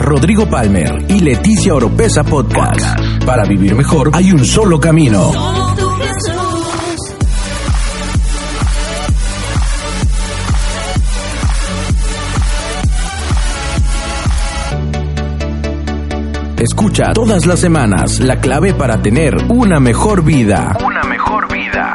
Rodrigo Palmer y Leticia Oropesa Podcast. Para vivir mejor hay un solo camino. Escucha todas las semanas la clave para tener una mejor vida. Una mejor vida.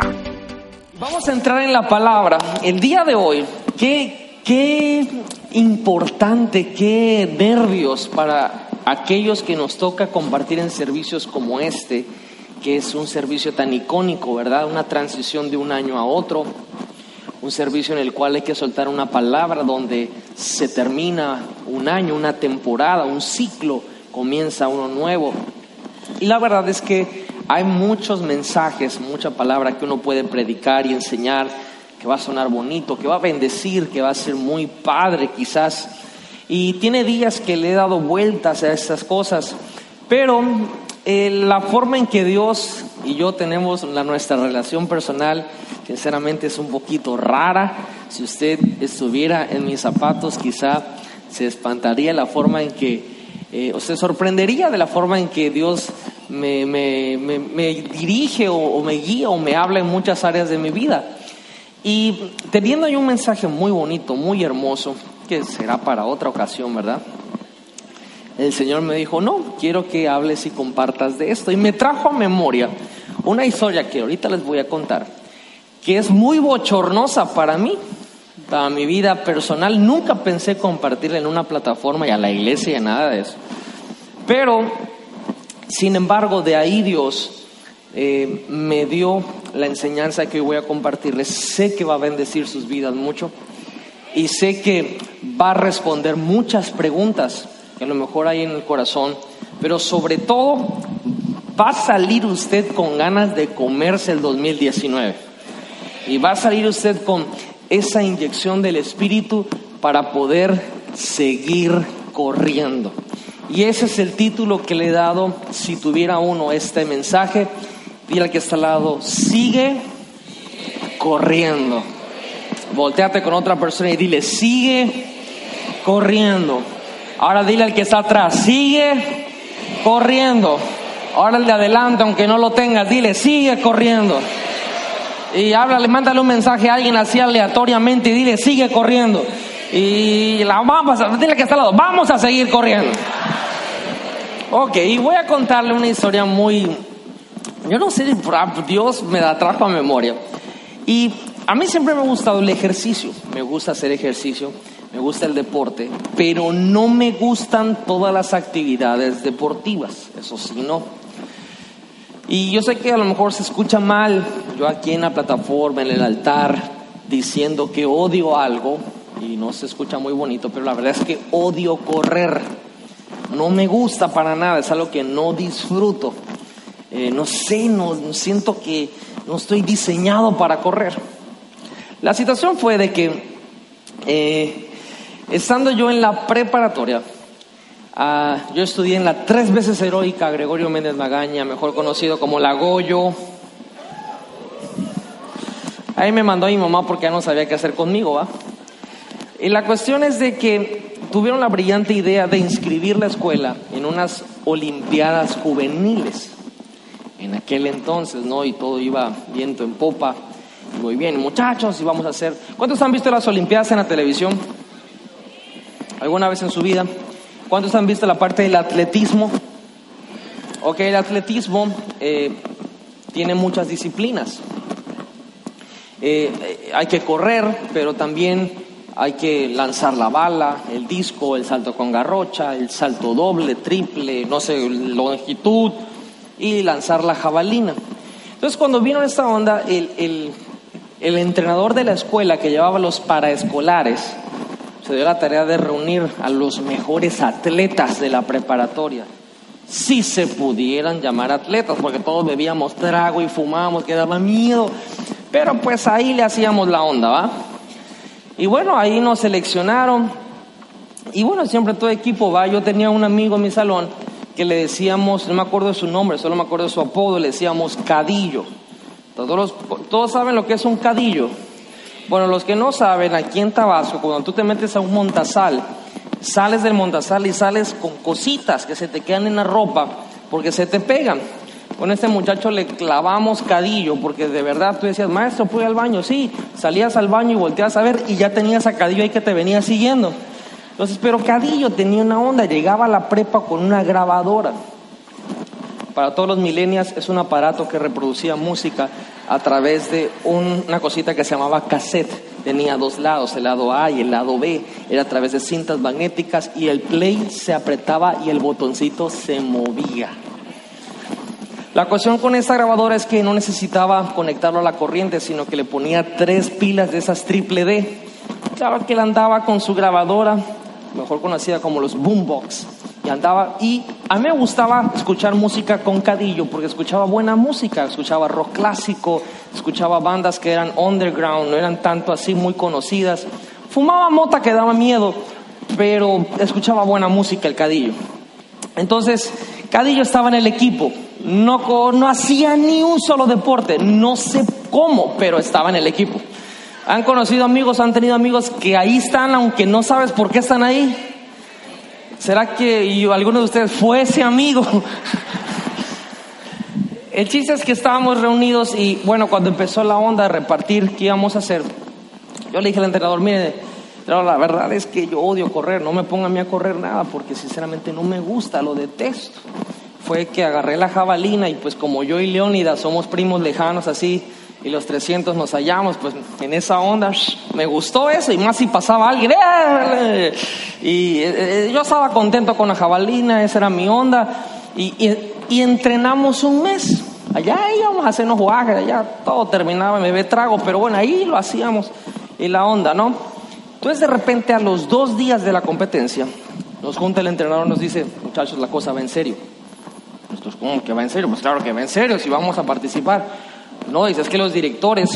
Vamos a entrar en la palabra. El día de hoy, qué, qué importante, qué nervios para aquellos que nos toca compartir en servicios como este, que es un servicio tan icónico, ¿verdad? Una transición de un año a otro, un servicio en el cual hay que soltar una palabra donde se termina un año, una temporada, un ciclo comienza uno nuevo. Y la verdad es que hay muchos mensajes, mucha palabra que uno puede predicar y enseñar, que va a sonar bonito, que va a bendecir, que va a ser muy padre quizás. Y tiene días que le he dado vueltas a estas cosas, pero eh, la forma en que Dios y yo tenemos la, nuestra relación personal, sinceramente es un poquito rara. Si usted estuviera en mis zapatos, quizá se espantaría la forma en que eh, o se sorprendería de la forma en que Dios me, dirige o, me guía o me habla en muchas áreas de mi vida. Y teniendo ahí un mensaje muy bonito, muy hermoso, que será para otra ocasión, ¿verdad? El Señor me dijo, no, quiero que hables y compartas de esto. Y me trajo a memoria una historia que ahorita les voy a contar, que es muy bochornosa para mí, para mi vida personal. Nunca pensé compartirla en una plataforma y a la iglesia y nada de eso. Pero, sin embargo, de ahí Dios eh, me dio la enseñanza que voy a compartirles. Sé que va a bendecir sus vidas mucho y sé que va a responder muchas preguntas que a lo mejor hay en el corazón, pero sobre todo va a salir usted con ganas de comerse el 2019 y va a salir usted con esa inyección del Espíritu para poder seguir corriendo. Y ese es el título que le he dado, si tuviera uno este mensaje, dile al que está al lado, sigue corriendo. Volteate con otra persona y dile, sigue corriendo. Ahora dile al que está atrás, sigue corriendo. Ahora el de adelante, aunque no lo tengas, dile, sigue corriendo y háblale, mándale un mensaje a alguien así aleatoriamente y dile, sigue corriendo. Y la vamos a, que está al lado, vamos a seguir corriendo. Ok, y voy a contarle una historia muy, yo no sé, Dios me la trajo a memoria. Y a mí siempre me ha gustado el ejercicio, me gusta hacer ejercicio, me gusta el deporte, pero no me gustan todas las actividades deportivas, eso sí, no. Y yo sé que a lo mejor se escucha mal, yo aquí en la plataforma, en el altar, diciendo que odio algo, y no se escucha muy bonito, pero la verdad es que odio correr. No me gusta para nada, es algo que no disfruto. Eh, no sé, no, siento que no estoy diseñado para correr. La situación fue de que, eh, estando yo en la preparatoria, Ah, yo estudié en la tres veces heroica Gregorio Méndez Magaña, mejor conocido como La Goyo. Ahí me mandó mi mamá porque ya no sabía qué hacer conmigo, ¿va? Y la cuestión es de que tuvieron la brillante idea de inscribir la escuela en unas Olimpiadas juveniles. En aquel entonces, ¿no? Y todo iba viento en popa. Muy bien, muchachos, y vamos a hacer. ¿Cuántos han visto las Olimpiadas en la televisión? ¿Alguna vez en su vida? ¿Cuántos han visto la parte del atletismo? Ok, el atletismo eh, tiene muchas disciplinas. Eh, eh, hay que correr, pero también hay que lanzar la bala, el disco, el salto con garrocha, el salto doble, triple, no sé, longitud y lanzar la jabalina. Entonces, cuando vino esta onda, el, el entrenador de la escuela que llevaba los paraescolares se dio la tarea de reunir a los mejores atletas de la preparatoria. Si se pudieran llamar atletas, porque todos bebíamos trago y fumábamos, que daba miedo. Pero pues ahí le hacíamos la onda, ¿va? Y bueno, ahí nos seleccionaron. Y bueno, siempre todo equipo va. Yo tenía un amigo en mi salón que le decíamos, no me acuerdo de su nombre, solo me acuerdo de su apodo, le decíamos Cadillo. Todos, todos saben lo que es un cadillo. Bueno, los que no saben, aquí en Tabasco, cuando tú te metes a un montazal, sales del montasal y sales con cositas que se te quedan en la ropa porque se te pegan. Con este muchacho le clavamos cadillo, porque de verdad tú decías, maestro, ¿puedo ir al baño? Sí, salías al baño y volteas a ver y ya tenías a cadillo ahí que te venía siguiendo. Entonces, pero cadillo tenía una onda, llegaba a la prepa con una grabadora. Para todos los millennials es un aparato que reproducía música a través de una cosita que se llamaba cassette. Tenía dos lados, el lado A y el lado B. Era a través de cintas magnéticas y el play se apretaba y el botoncito se movía. La cuestión con esta grabadora es que no necesitaba conectarlo a la corriente, sino que le ponía tres pilas de esas triple D. Claro que él andaba con su grabadora, mejor conocida como los boombox, y andaba y a mí me gustaba escuchar música con cadillo porque escuchaba buena música, escuchaba rock clásico, escuchaba bandas que eran underground, no eran tanto así muy conocidas. Fumaba mota que daba miedo, pero escuchaba buena música el cadillo. Entonces, Cadillo estaba en el equipo no, no hacía ni un solo deporte, no sé cómo, pero estaba en el equipo. ¿Han conocido amigos, han tenido amigos que ahí están, aunque no sabes por qué están ahí? ¿Será que alguno de ustedes fue ese amigo? El chiste es que estábamos reunidos y bueno, cuando empezó la onda de repartir qué íbamos a hacer, yo le dije al entrenador, mire, la verdad es que yo odio correr, no me ponga a mí a correr nada porque sinceramente no me gusta, lo detesto fue que agarré la jabalina y pues como yo y Leónidas somos primos lejanos así y los 300 nos hallamos, pues en esa onda me gustó eso y más si pasaba alguien. ¡eh! Y eh, eh, yo estaba contento con la jabalina, esa era mi onda y, y, entrenamos un mes. Allá íbamos a hacernos jugajes, allá todo terminaba, me ve trago, pero bueno, ahí lo hacíamos y la onda, ¿no? Entonces de repente a los dos días de la competencia nos junta el entrenador, nos dice, muchachos, la cosa va en serio pues, ¿cómo que va en serio? Pues claro que va en serio, si vamos a participar. No, dice, es que los directores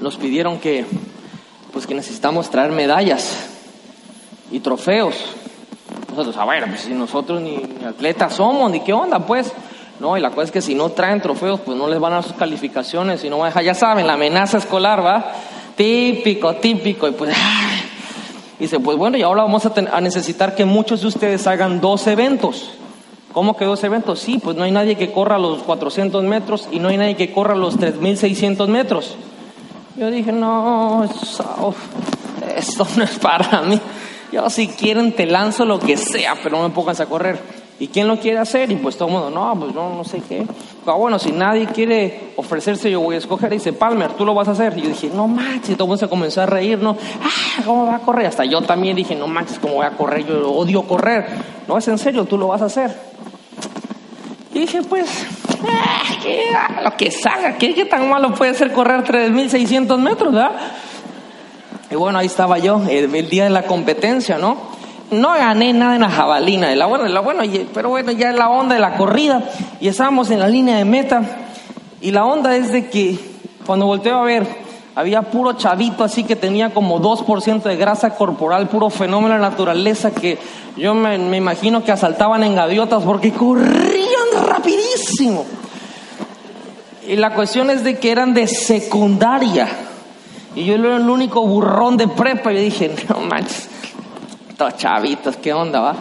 nos pidieron que, pues que necesitamos traer medallas y trofeos. Nosotros, a ver, pues si nosotros ni, atletas somos, ni qué onda, pues. No, y la cosa es que si no traen trofeos, pues no les van a dar sus calificaciones y no van a dejar, ya saben, la amenaza escolar, ¿va? Típico, típico, y pues, dice, pues bueno, y ahora vamos a, a necesitar que muchos de ustedes hagan dos eventos. ¿Cómo quedó ese evento? Sí, pues no hay nadie que corra los 400 metros y no hay nadie que corra los 3600 metros. Yo dije, no, esto no es para mí. Yo si quieren te lanzo lo que sea, pero no me pongas a correr. ¿Y quién lo quiere hacer? Y pues todo el mundo, no, pues no, no sé qué. Ah, bueno, si nadie quiere ofrecerse, yo voy a escoger. Y dice, Palmer, tú lo vas a hacer. Y yo dije, no manches. Y todo el mundo se comenzó a reír, ¿no? Ah, ¿cómo va a correr? Hasta yo también dije, no manches, ¿cómo voy a correr? Yo odio correr. No, es en serio, tú lo vas a hacer. Y dije, pues, ah, lo que salga, ¿qué, ¿qué, tan malo puede ser correr 3.600 metros, verdad? Y bueno, ahí estaba yo, el, día de la competencia, ¿no? No gané nada en la jabalina, de la buena, de la buena, pero bueno, ya es la onda de la corrida, y estábamos en la línea de meta, y la onda es de que cuando volteo a ver, había puro chavito así que tenía como 2% de grasa corporal, puro fenómeno de naturaleza que yo me, me imagino que asaltaban en gaviotas porque corrían rapidísimo. Y la cuestión es de que eran de secundaria. Y yo era el único burrón de prepa. Yo dije, no manches, estos chavitos, ¿qué onda va?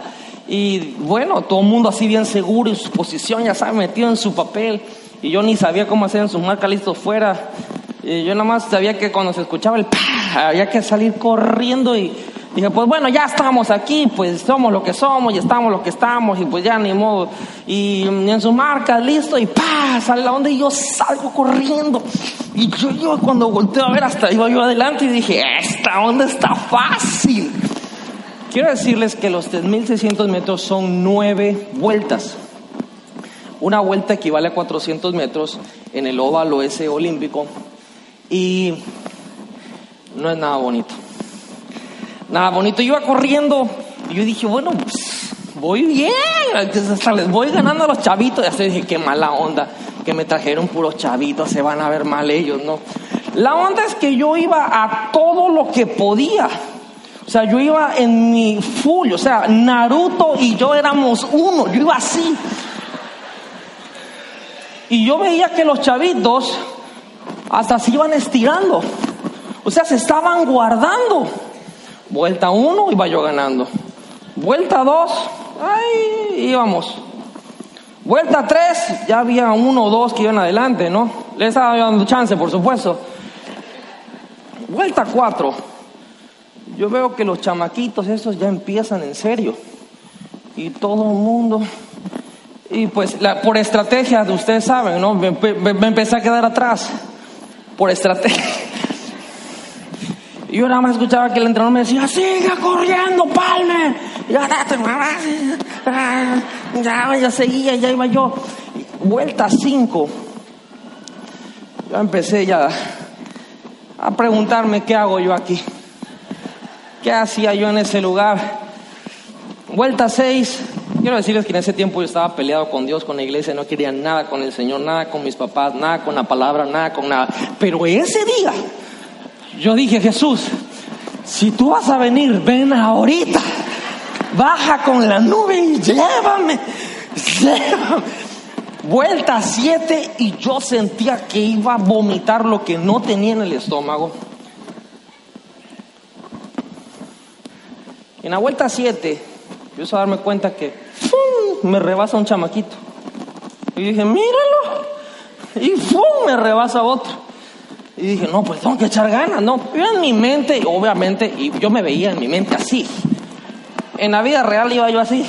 Y bueno, todo el mundo así bien seguro en su posición, ya sabe, metido en su papel. Y yo ni sabía cómo hacer en sus marcas listos fuera. Y yo nada más sabía que cuando se escuchaba el había que salir corriendo y Dije, pues bueno, ya estamos aquí, pues somos lo que somos y estamos lo que estamos y pues ya ni modo. Y, en su marca, listo, y pa, sale la onda y yo salgo corriendo. Y yo, yo cuando volteo a ver, hasta iba yo adelante y dije, esta onda está fácil. Quiero decirles que los 3.600 metros son nueve vueltas. Una vuelta equivale a 400 metros en el óvalo ese olímpico. Y no es nada bonito nada bonito. Yo iba corriendo y yo dije, bueno, pues, voy bien, les voy ganando a los chavitos. Ya se dije, qué mala onda, que me trajeron puros chavitos, se van a ver mal ellos, ¿no? La onda es que yo iba a todo lo que podía. O sea, yo iba en mi full, o sea, Naruto y yo éramos uno, yo iba así. Y yo veía que los chavitos hasta se iban estirando. O sea, se estaban guardando. Vuelta uno, iba yo ganando. Vuelta 2, ahí íbamos. Vuelta 3, ya había uno o dos que iban adelante, ¿no? Les estaba dando chance, por supuesto. Vuelta 4, yo veo que los chamaquitos esos ya empiezan en serio. Y todo el mundo... Y pues por estrategia, ustedes saben, ¿no? Me, me- me empecé a quedar atrás. Por estrategia. Y yo nada más escuchaba que el entrenador me decía, sigue corriendo, Palmer. Y ya, date, mamá. ya, ya seguía, ya iba yo. Vuelta 5. Ya empecé ya a preguntarme qué hago yo aquí. ¿Qué hacía yo en ese lugar? Vuelta 6. Quiero decirles que en ese tiempo yo estaba peleado con Dios, con la iglesia, no quería nada con el Señor, nada con mis papás, nada con la palabra, nada con nada. Pero ese día yo dije, Jesús, si tú vas a venir, ven ahorita. Baja con la nube y llévame. Llévame. Vuelta 7 y yo sentía que iba a vomitar lo que no tenía en el estómago. En la vuelta 7, empiezo a darme cuenta que ¡fum! me rebasa un chamaquito. Y dije, míralo. Y ¡fum! me rebasa otro. Y dije, no, pues tengo que echar ganas, ¿no? Yo en mi mente, obviamente, y yo me veía en mi mente así. En la vida real iba yo así.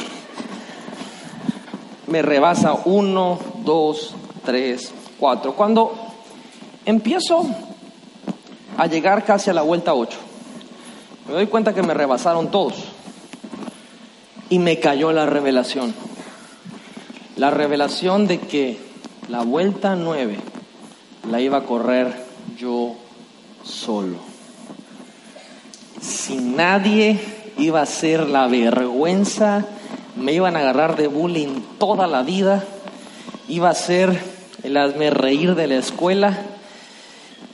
Me rebasa uno, dos, tres, cuatro. Cuando empiezo a llegar casi a la vuelta 8, me doy cuenta que me rebasaron todos. Y me cayó la revelación. La revelación de que la vuelta 9 la iba a correr yo solo. Sin nadie iba a ser la vergüenza, me iban a agarrar de bullying toda la vida, iba a ser el hazme reír de la escuela.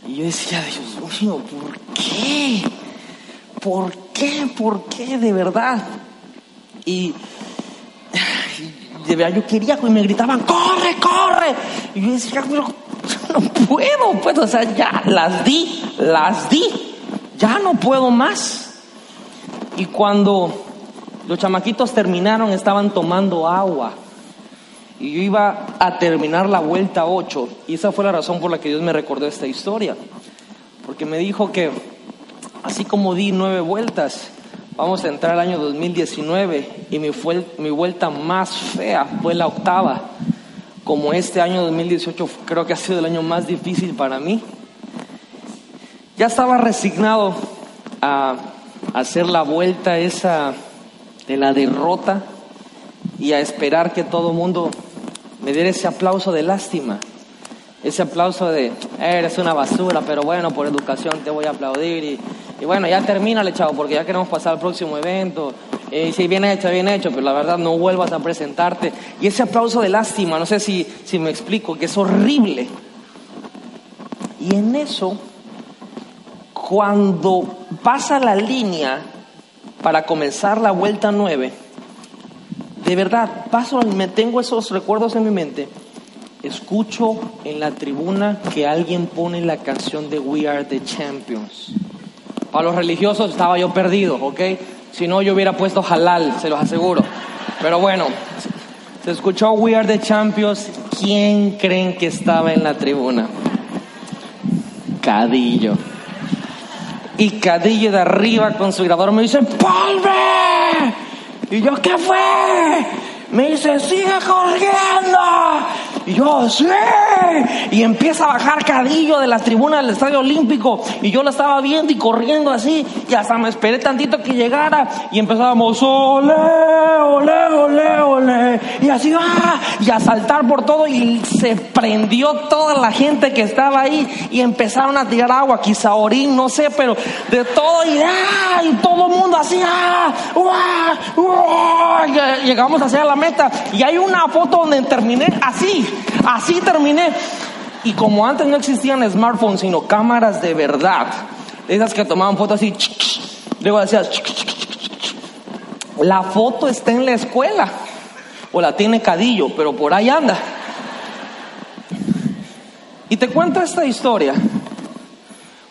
Y yo decía, Dios mío, ¿por qué? ¿Por qué? ¿Por qué? De verdad. Y de verdad yo quería y me gritaban, corre, corre. Y yo decía, pero no puedo, pues, o sea, ya las di, las di, ya no puedo más. Y cuando los chamaquitos terminaron, estaban tomando agua. Y yo iba a terminar la vuelta 8. Y esa fue la razón por la que Dios me recordó esta historia. Porque me dijo que, así como di nueve vueltas, vamos a entrar al año 2019 y mi, vuelta más fea fue la octava. Como este año 2018 creo que ha sido el año más difícil para mí. Ya estaba resignado a hacer la vuelta esa de la derrota y a esperar que todo mundo me diera ese aplauso de lástima, ese aplauso de eres una basura, pero bueno, por educación te voy a aplaudir y, bueno, ya termínale, chavo, porque ya queremos pasar al próximo evento. Y si bien hecho, bien hecho, pero la verdad no vuelvas a presentarte. Y ese aplauso de lástima, no sé si, si me explico, que es horrible. Y en eso, cuando pasa la línea para comenzar la vuelta 9, de verdad, paso, me tengo esos recuerdos en mi mente. Escucho en la tribuna que alguien pone la canción de We Are the Champions. Para los religiosos estaba yo perdido, ¿ok? Si no, yo hubiera puesto halal, se los aseguro. Pero bueno, se escuchó We Are the Champions. ¿Quién creen que estaba en la tribuna? Cadillo. Y Cadillo de arriba con su grabador me dice, ¡Palme! Y yo, ¿qué fue? Me dice, sigue corriendo. Y yo, sí. Y empieza a bajar Cadillo de las tribunas del Estadio Olímpico. Y yo lo estaba viendo y corriendo así. Y hasta me esperé tantito que llegara. Y empezábamos, ole, ole, ole, ole. Y así. Y a saltar por todo. Y se prendió toda la gente que estaba ahí. Y empezaron a tirar agua, quizá orín, no sé, pero de todo. Y, ¡ah! y todo el mundo así, ¡ah! Y Llegamos hacia la meta. Y hay una foto donde terminé así. Así terminé. Y como antes no existían smartphones, sino cámaras de verdad, esas que tomaban fotos así, luego decías, la foto está en la escuela, o la tiene Cadillo, pero por ahí anda. Y te cuento esta historia,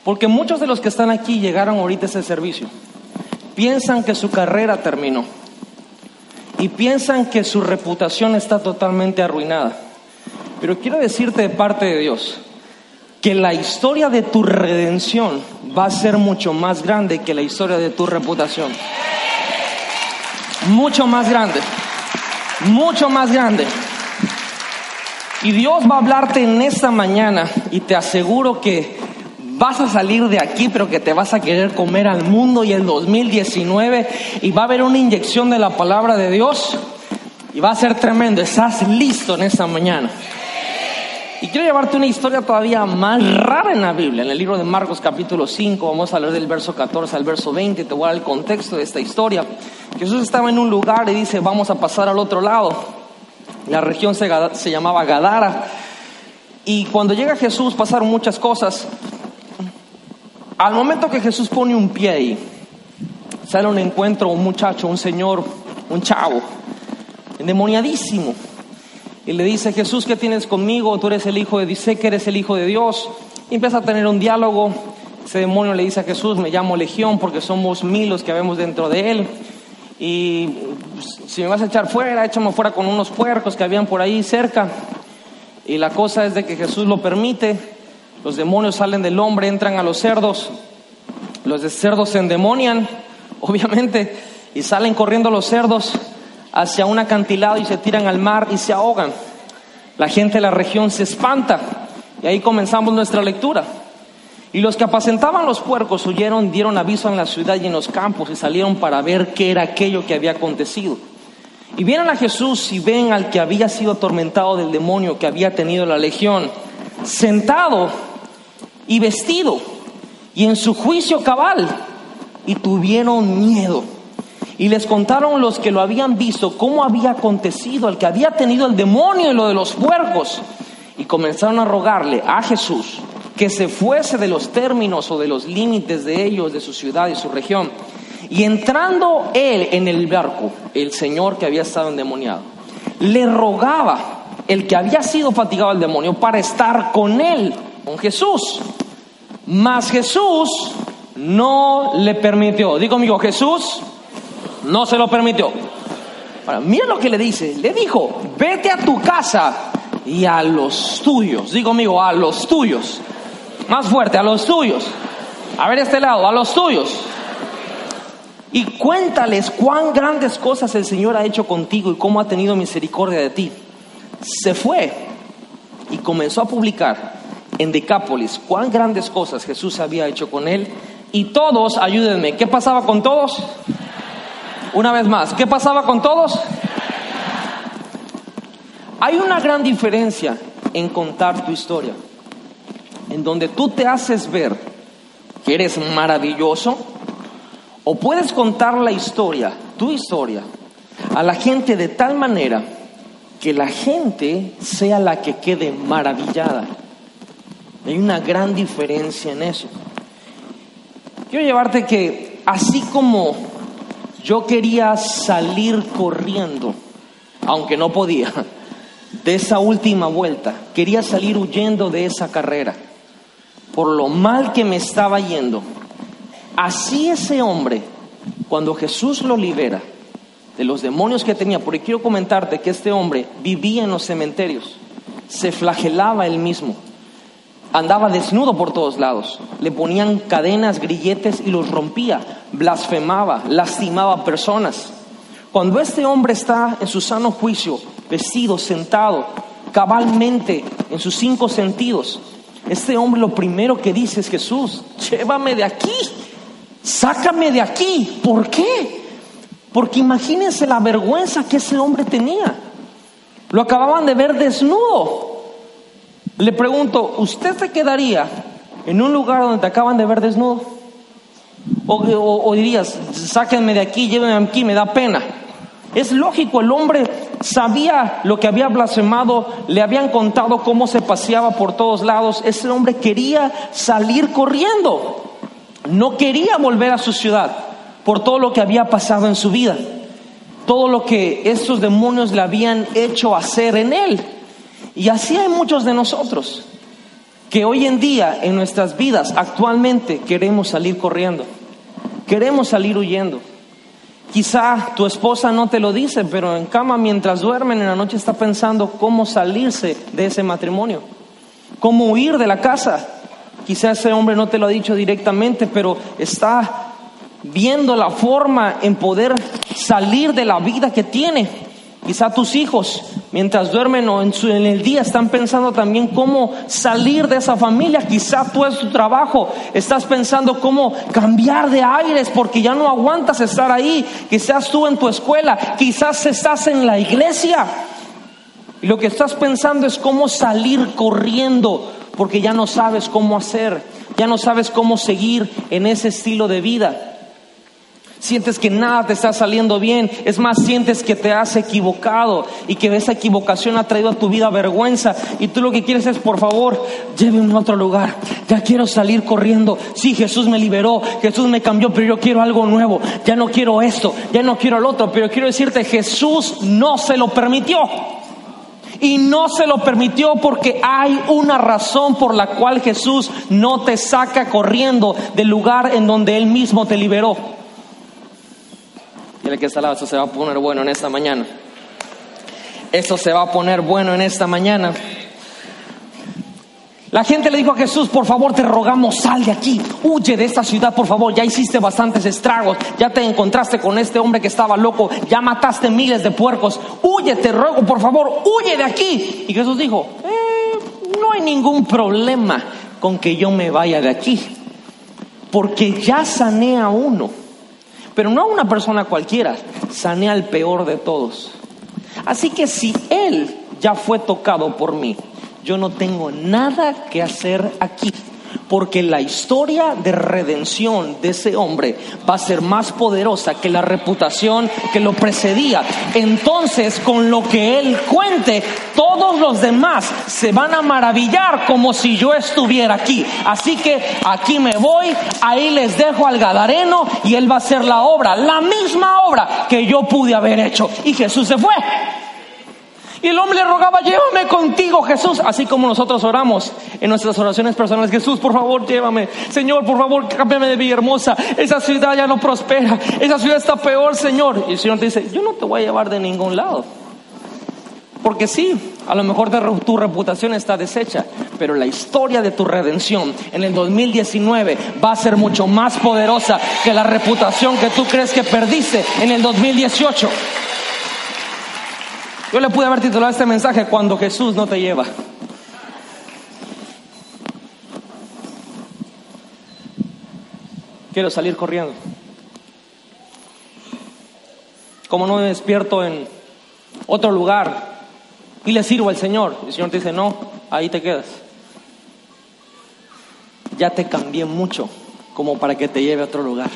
porque muchos de los que están aquí llegaron ahorita a ese servicio, piensan que su carrera terminó, y piensan que su reputación está totalmente arruinada. Pero quiero decirte de parte de Dios que la historia de tu redención va a ser mucho más grande que la historia de tu reputación. Mucho más grande. Mucho más grande. Y Dios va a hablarte en esta mañana y te aseguro que vas a salir de aquí, pero que te vas a querer comer al mundo y el 2019 y va a haber una inyección de la palabra de Dios y va a ser tremendo. Estás listo en esta mañana. Y quiero llevarte una historia todavía más rara en la Biblia, en el libro de Marcos capítulo 5, vamos a leer del verso 14 al verso 20, te voy a dar el contexto de esta historia. Jesús estaba en un lugar y dice, vamos a pasar al otro lado. La región se, se llamaba Gadara. Y cuando llega Jesús pasaron muchas cosas. Al momento que Jesús pone un pie ahí, sale un encuentro un muchacho, un señor, un chavo, endemoniadísimo. Y le dice, Jesús, ¿qué tienes conmigo? Tú eres el hijo de, dice que eres el hijo de Dios. Y empieza a tener un diálogo. Ese demonio le dice a Jesús, me llamo Legión porque somos mil los que vemos dentro de él. Y pues, si me vas a echar fuera, échame fuera con unos puercos que habían por ahí cerca. Y la cosa es de que Jesús lo permite los demonios salen del hombre, entran a los cerdos, los cerdos se endemonian, obviamente, y salen corriendo los cerdos hacia un acantilado y se tiran al mar y se ahogan. La gente de la región se espanta y ahí comenzamos nuestra lectura. Y los que apacentaban los puercos huyeron, dieron aviso en la ciudad y en los campos y salieron para ver qué era aquello que había acontecido. Y vienen a Jesús y ven al que había sido atormentado del demonio que había tenido la legión, sentado y vestido y en su juicio cabal y tuvieron miedo. Y les contaron los que lo habían visto cómo había acontecido, el que había tenido el demonio y lo de los puercos. Y comenzaron a rogarle a Jesús que se fuese de los términos o de los límites de ellos, de su ciudad y su región. Y entrando él en el barco, el Señor que había estado endemoniado, le rogaba el que había sido fatigado al demonio para estar con él con Jesús. Mas Jesús no le permitió. Digo, amigo, Jesús no se lo permitió. Ahora, mira lo que le dice. Le dijo, vete a tu casa y a los tuyos. Digo, amigo, a los tuyos. Más fuerte, a los tuyos. A ver este lado, a los tuyos. Y cuéntales cuán grandes cosas el Señor ha hecho contigo y cómo ha tenido misericordia de ti. Se fue y comenzó a publicar en Decápolis cuán grandes cosas Jesús había hecho con él. Y todos, ayúdenme, ¿qué pasaba con todos? Una vez más, ¿qué pasaba con todos? Hay una gran diferencia en contar tu historia, en donde tú te haces ver que eres maravilloso, o puedes contar la historia, tu historia, a la gente de tal manera que la gente sea la que quede maravillada. Hay una gran diferencia en eso. Quiero llevarte que así como yo quería salir corriendo, aunque no podía, de esa última vuelta, quería salir huyendo de esa carrera, por lo mal que me estaba yendo, así ese hombre, cuando Jesús lo libera de los demonios que tenía, porque quiero comentarte que este hombre vivía en los cementerios, se flagelaba él mismo andaba desnudo por todos lados. Le ponían cadenas, grilletes y los rompía. Blasfemaba, lastimaba personas. Cuando este hombre está en su sano juicio, vestido, sentado, cabalmente en sus cinco sentidos, este hombre lo primero que dice es Jesús, llévame de aquí, sácame de aquí. ¿Por qué? Porque imagínense la vergüenza que ese hombre tenía. Lo acababan de ver desnudo. Le pregunto, ¿usted se quedaría en un lugar donde te acaban de ver desnudo? O, dirías, sáquenme de aquí, llévenme aquí, me da pena. Es lógico, el hombre sabía lo que había blasfemado, le habían contado cómo se paseaba por todos lados. Ese hombre quería salir corriendo, no quería volver a su ciudad por todo lo que había pasado en su vida, todo lo que estos demonios le habían hecho hacer en él. Y así hay muchos de nosotros que hoy en día en nuestras vidas actualmente queremos salir corriendo, queremos salir huyendo. Quizá tu esposa no te lo dice, pero en cama mientras duermen en la noche está pensando cómo salirse de ese matrimonio, cómo huir de la casa. Quizá ese hombre no te lo ha dicho directamente, pero está viendo la forma en poder salir de la vida que tiene. Quizá tus hijos, mientras duermen o en, el día, están pensando también cómo salir de esa familia. Quizá tú en tu trabajo estás pensando cómo cambiar de aires porque ya no aguantas estar ahí. Quizás tú en tu escuela, quizás estás en la iglesia. Y lo que estás pensando es cómo salir corriendo porque ya no sabes cómo hacer, ya no sabes cómo seguir en ese estilo de vida. Sientes que nada te está saliendo bien. Es más, sientes que te has equivocado y que esa equivocación ha traído a tu vida vergüenza. Y tú lo que quieres es, por favor, llévenme a otro lugar. Ya quiero salir corriendo. Sí, Jesús me liberó, Jesús me cambió, pero yo quiero algo nuevo. Ya no quiero esto, ya no quiero lo otro. Pero quiero decirte, Jesús no se lo permitió. Y no se lo permitió porque hay una razón por la cual Jesús no te saca corriendo del lugar en donde Él mismo te liberó. Dile que está lado, eso se va a poner bueno en esta mañana. Eso se va a poner bueno en esta mañana. La gente le dijo a Jesús, por favor te rogamos, sal de aquí, huye de esta ciudad, por favor, ya hiciste bastantes estragos, ya te encontraste con este hombre que estaba loco, ya mataste miles de puercos, huye, te ruego, por favor, huye de aquí. Y Jesús dijo, eh, no hay ningún problema con que yo me vaya de aquí, porque ya sané a uno pero no a una persona cualquiera, sané al peor de todos. Así que si Él ya fue tocado por mí, yo no tengo nada que hacer aquí porque la historia de redención de ese hombre va a ser más poderosa que la reputación que lo precedía. Entonces, con lo que él cuente, todos los demás se van a maravillar como si yo estuviera aquí. Así que aquí me voy, ahí les dejo al Gadareno y él va a hacer la obra, la misma obra que yo pude haber hecho. Y Jesús se fue. Y el hombre le rogaba, llévame contigo, Jesús. Así como nosotros oramos en nuestras oraciones personales, Jesús, por favor, llévame. Señor, por favor, cámbiame de Villahermosa. Esa ciudad ya no prospera. Esa ciudad está peor, Señor. Y el Señor te dice, yo no te voy a llevar de ningún lado. Porque sí, a lo mejor tu reputación está deshecha, pero la historia de tu redención en el 2019 va a ser mucho más poderosa que la reputación que tú crees que perdiste en el 2018. Yo le pude haber titulado este mensaje cuando Jesús no te lleva. Quiero salir corriendo. Como no me despierto en otro lugar y le sirvo al Señor. El Señor te dice, no, ahí te quedas. Ya te cambié mucho como para que te lleve a otro lugar.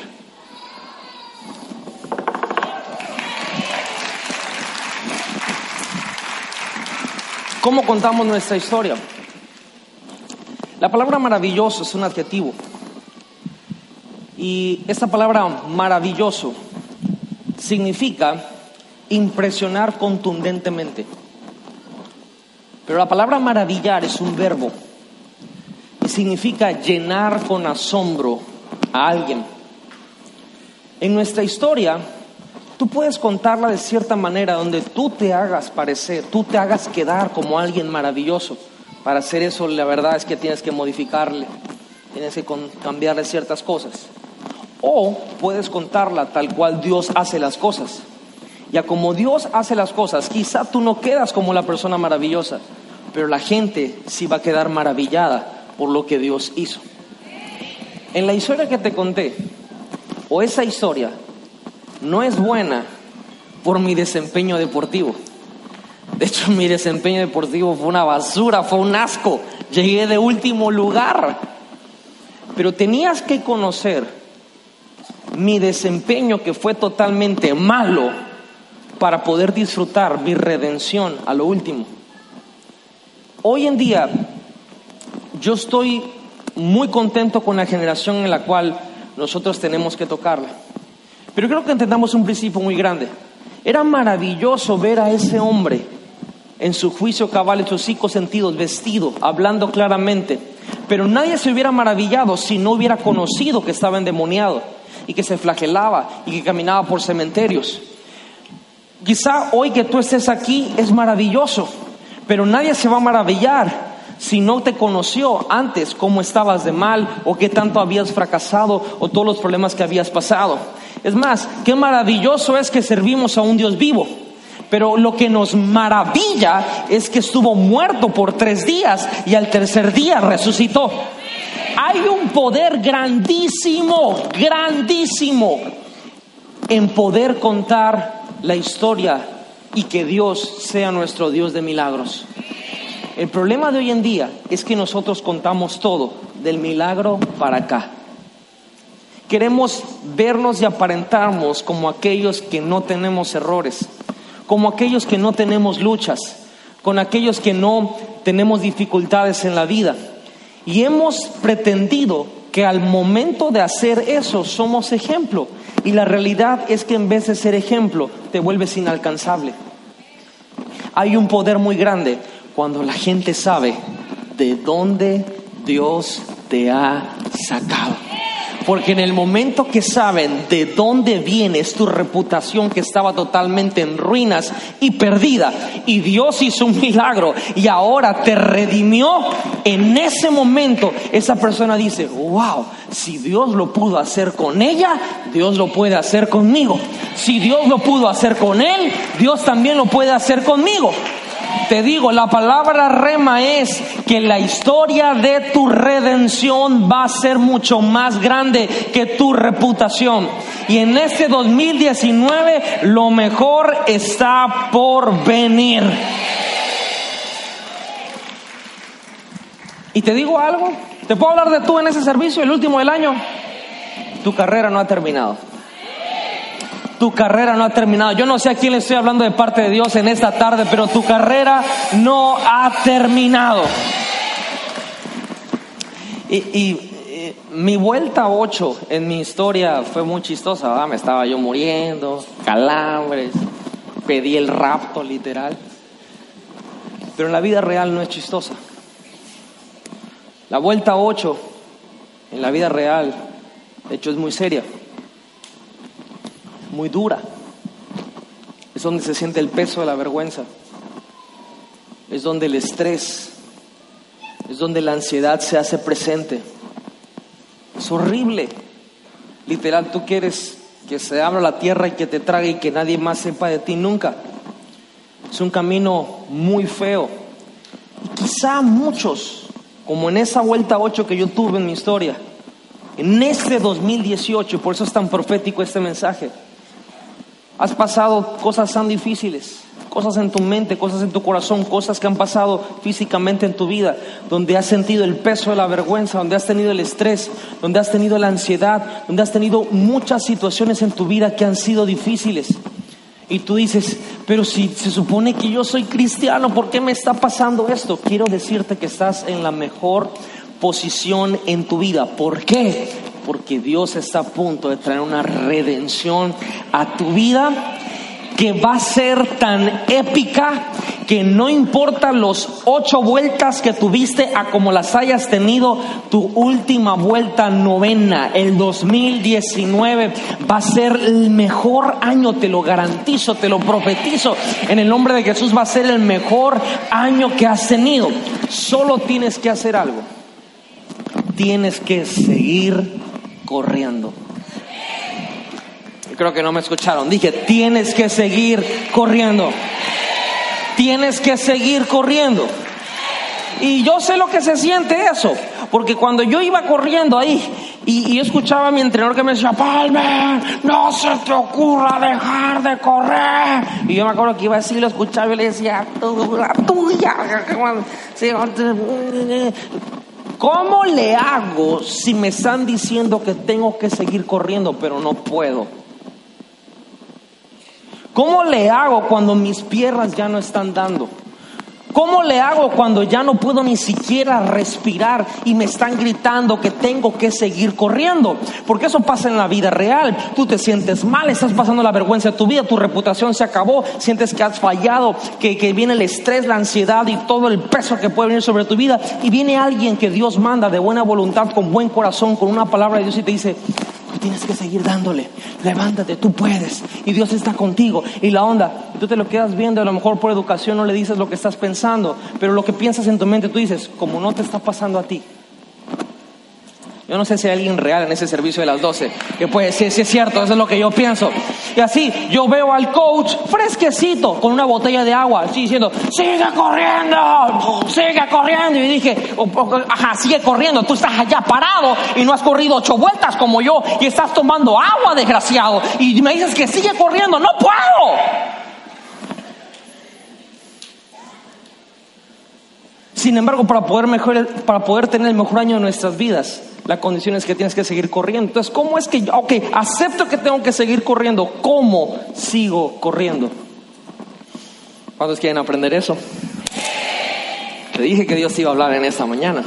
¿Cómo contamos nuestra historia? La palabra maravilloso es un adjetivo. Y esta palabra maravilloso significa impresionar contundentemente. Pero la palabra maravillar es un verbo y significa llenar con asombro a alguien. En nuestra historia, Tú puedes contarla de cierta manera donde tú te hagas parecer, tú te hagas quedar como alguien maravilloso. Para hacer eso, la verdad es que tienes que modificarle, tienes que cambiarle ciertas cosas. O puedes contarla tal cual Dios hace las cosas. Ya como Dios hace las cosas, quizá tú no quedas como la persona maravillosa, pero la gente sí va a quedar maravillada por lo que Dios hizo. En la historia que te conté, o esa historia, no es buena por mi desempeño deportivo. De hecho, mi desempeño deportivo fue una basura, fue un asco. Llegué de último lugar. Pero tenías que conocer mi desempeño que fue totalmente malo para poder disfrutar mi redención a lo último. Hoy en día yo estoy muy contento con la generación en la cual nosotros tenemos que tocarla. Pero creo que entendamos un principio muy grande. Era maravilloso ver a ese hombre en su juicio cabal, en sus cinco sentidos, vestido, hablando claramente. Pero nadie se hubiera maravillado si no hubiera conocido que estaba endemoniado. y que se flagelaba y que caminaba por cementerios. Quizá hoy que tú estés aquí es maravilloso, pero nadie se va a maravillar si no te conoció antes cómo estabas de mal o qué tanto habías fracasado o todos los problemas que habías pasado. Es más, qué maravilloso es que servimos a un Dios vivo. Pero lo que nos maravilla es que estuvo muerto por tres días y al tercer día resucitó. Hay un poder grandísimo, grandísimo en poder contar la historia y que Dios sea nuestro Dios de milagros. El problema de hoy en día es que nosotros contamos todo del milagro para acá. Queremos vernos y aparentarnos como aquellos que no tenemos errores, como aquellos que no tenemos luchas, con aquellos que no tenemos dificultades en la vida. Y hemos pretendido que al momento de hacer eso somos ejemplo. Y la realidad es que en vez de ser ejemplo, te vuelves inalcanzable. Hay un poder muy grande cuando la gente sabe de dónde Dios te ha sacado. Porque en el momento que saben de dónde vienes tu reputación que estaba totalmente en ruinas y perdida, y Dios hizo un milagro y ahora te redimió, en ese momento esa persona dice, wow, si Dios lo pudo hacer con ella, Dios lo puede hacer conmigo. Si Dios lo pudo hacer con él, Dios también lo puede hacer conmigo. Te digo, la palabra rema es que la historia de tu redención va a ser mucho más grande que tu reputación. Y en este 2019 lo mejor está por venir. Y te digo algo, ¿te puedo hablar de tú en ese servicio, el último del año? Tu carrera no ha terminado tu carrera no ha terminado. Yo no sé a quién le estoy hablando de parte de Dios en esta tarde, pero tu carrera no ha terminado. Y, mi vuelta 8 en mi historia fue muy chistosa, me estaba yo muriendo, calambres, pedí el rapto literal. Pero en la vida real no es chistosa. La vuelta 8 en la vida real, de hecho, es muy seria muy dura. Es donde se siente el peso de la vergüenza. Es donde el estrés, es donde la ansiedad se hace presente. Es horrible. Literal, tú quieres que se abra la tierra y que te trague y que nadie más sepa de ti nunca. Es un camino muy feo. Y quizá muchos, como en esa vuelta 8 que yo tuve en mi historia, en este 2018, por eso es tan profético este mensaje, Has pasado cosas tan difíciles, cosas en tu mente, cosas en tu corazón, cosas que han pasado físicamente en tu vida, donde has sentido el peso de la vergüenza, donde has tenido el estrés, donde has tenido la ansiedad, donde has tenido muchas situaciones en tu vida que han sido difíciles. Y tú dices, pero si se supone que yo soy cristiano, ¿por qué me está pasando esto? Quiero decirte que estás en la mejor posición en tu vida. ¿Por qué? Porque Dios está a punto de traer una redención a tu vida que va a ser tan épica que no importa los ocho vueltas que tuviste a como las hayas tenido, tu última vuelta novena, el 2019, va a ser el mejor año, te lo garantizo, te lo profetizo. En el nombre de Jesús va a ser el mejor año que has tenido. Solo tienes que hacer algo. Tienes que seguir corriendo. Creo que no me escucharon. Dije, tienes que seguir corriendo. Tienes que seguir corriendo. Y yo sé lo que se siente eso, porque cuando yo iba corriendo ahí y, yo escuchaba a mi entrenador que me decía, Palmer, no se te ocurra dejar de correr. Y yo me acuerdo que iba así, lo escuchaba y le decía, la tuya. ¿Cómo le hago si me están diciendo que tengo que seguir corriendo pero no puedo? ¿Cómo le hago cuando mis piernas ya no están dando? ¿Cómo le hago cuando ya no puedo ni siquiera respirar y me están gritando que tengo que seguir corriendo? Porque eso pasa en la vida real. Tú te sientes mal, estás pasando la vergüenza de tu vida, tu reputación se acabó, sientes que has fallado, que, que viene el estrés, la ansiedad y todo el peso que puede venir sobre tu vida. Y viene alguien que Dios manda de buena voluntad, con buen corazón, con una palabra de Dios y te dice, tienes que seguir dándole. Levántate, tú puedes. Y Dios está contigo. Y la onda, tú te lo quedas viendo, a lo mejor por educación no le dices lo que estás pensando, pero lo que piensas en tu mente, tú dices, como no te está pasando a ti, yo no sé si hay alguien real en ese servicio de las 12 que puede decir si es cierto, eso es lo que yo pienso. Y así yo veo al coach fresquecito con una botella de agua, así diciendo, sigue corriendo, sigue corriendo. Y dije, ajá, sigue corriendo, tú estás allá parado y no has corrido ocho vueltas como yo y estás tomando agua, desgraciado. Y me dices que sigue corriendo, no puedo. Sin embargo, para poder, mejor, para poder tener el mejor año de nuestras vidas, la condición es que tienes que seguir corriendo. Entonces, ¿cómo es que yo, acepto que tengo que seguir corriendo? ¿Cómo sigo corriendo? ¿Cuántos quieren aprender eso? Te dije que Dios iba a hablar en esta mañana.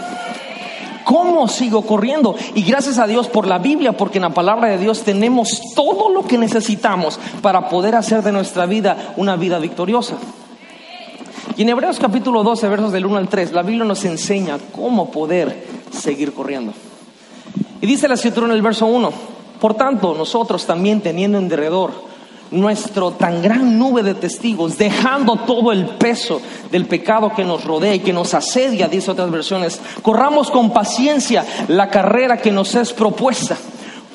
¿Cómo sigo corriendo? Y gracias a Dios por la Biblia, porque en la palabra de Dios tenemos todo lo que necesitamos para poder hacer de nuestra vida una vida victoriosa. Y en Hebreos capítulo 12, versos del 1 al 3, la Biblia nos enseña cómo poder seguir corriendo. Y dice la escritura en el verso 1, por tanto, nosotros también teniendo en derredor nuestro tan gran nube de testigos, dejando todo el peso del pecado que nos rodea y que nos asedia, dice otras versiones, corramos con paciencia la carrera que nos es propuesta,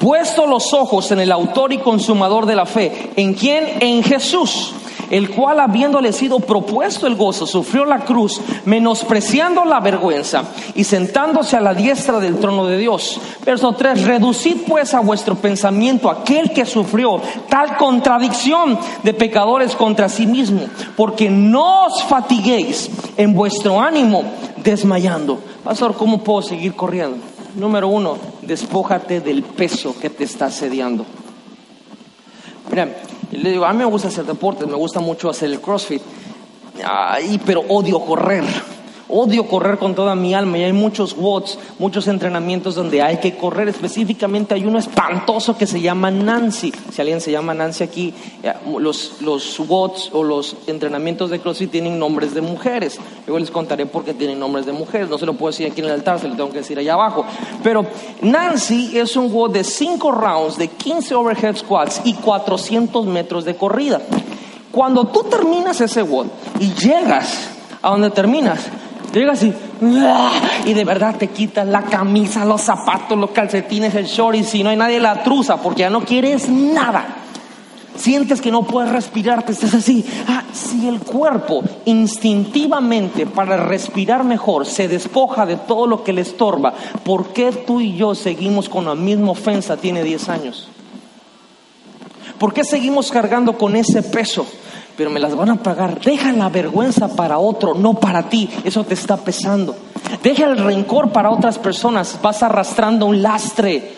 puesto los ojos en el autor y consumador de la fe, en quien, en Jesús el cual habiéndole sido propuesto el gozo, sufrió la cruz, menospreciando la vergüenza y sentándose a la diestra del trono de Dios. Verso 3, reducid pues a vuestro pensamiento aquel que sufrió tal contradicción de pecadores contra sí mismo, porque no os fatiguéis en vuestro ánimo desmayando. Pastor, ¿cómo puedo seguir corriendo? Número uno, despójate del peso que te está asediando. Mira, le digo, a mí me gusta hacer deportes, me gusta mucho hacer el CrossFit, pero odio correr. Odio correr con toda mi alma y hay muchos WODs, muchos entrenamientos donde hay que correr. Específicamente hay uno espantoso que se llama Nancy. Si alguien se llama Nancy aquí, los, los WODs o los entrenamientos de CrossFit tienen nombres de mujeres. Luego les contaré por qué tienen nombres de mujeres. No se lo puedo decir aquí en el altar, se lo tengo que decir allá abajo. Pero Nancy es un WOD de 5 rounds, de 15 overhead squats y 400 metros de corrida. Cuando tú terminas ese WOD y llegas a donde terminas, Llega así, y de verdad te quitas la camisa, los zapatos, los calcetines, el short, y si no hay nadie la truza, porque ya no quieres nada. Sientes que no puedes respirar, te estás así. Ah, si el cuerpo instintivamente para respirar mejor se despoja de todo lo que le estorba, ¿por qué tú y yo seguimos con la misma ofensa? Tiene 10 años. ¿Por qué seguimos cargando con ese peso? Pero me las van a pagar. Deja la vergüenza para otro, no para ti. Eso te está pesando. Deja el rencor para otras personas. Vas arrastrando un lastre.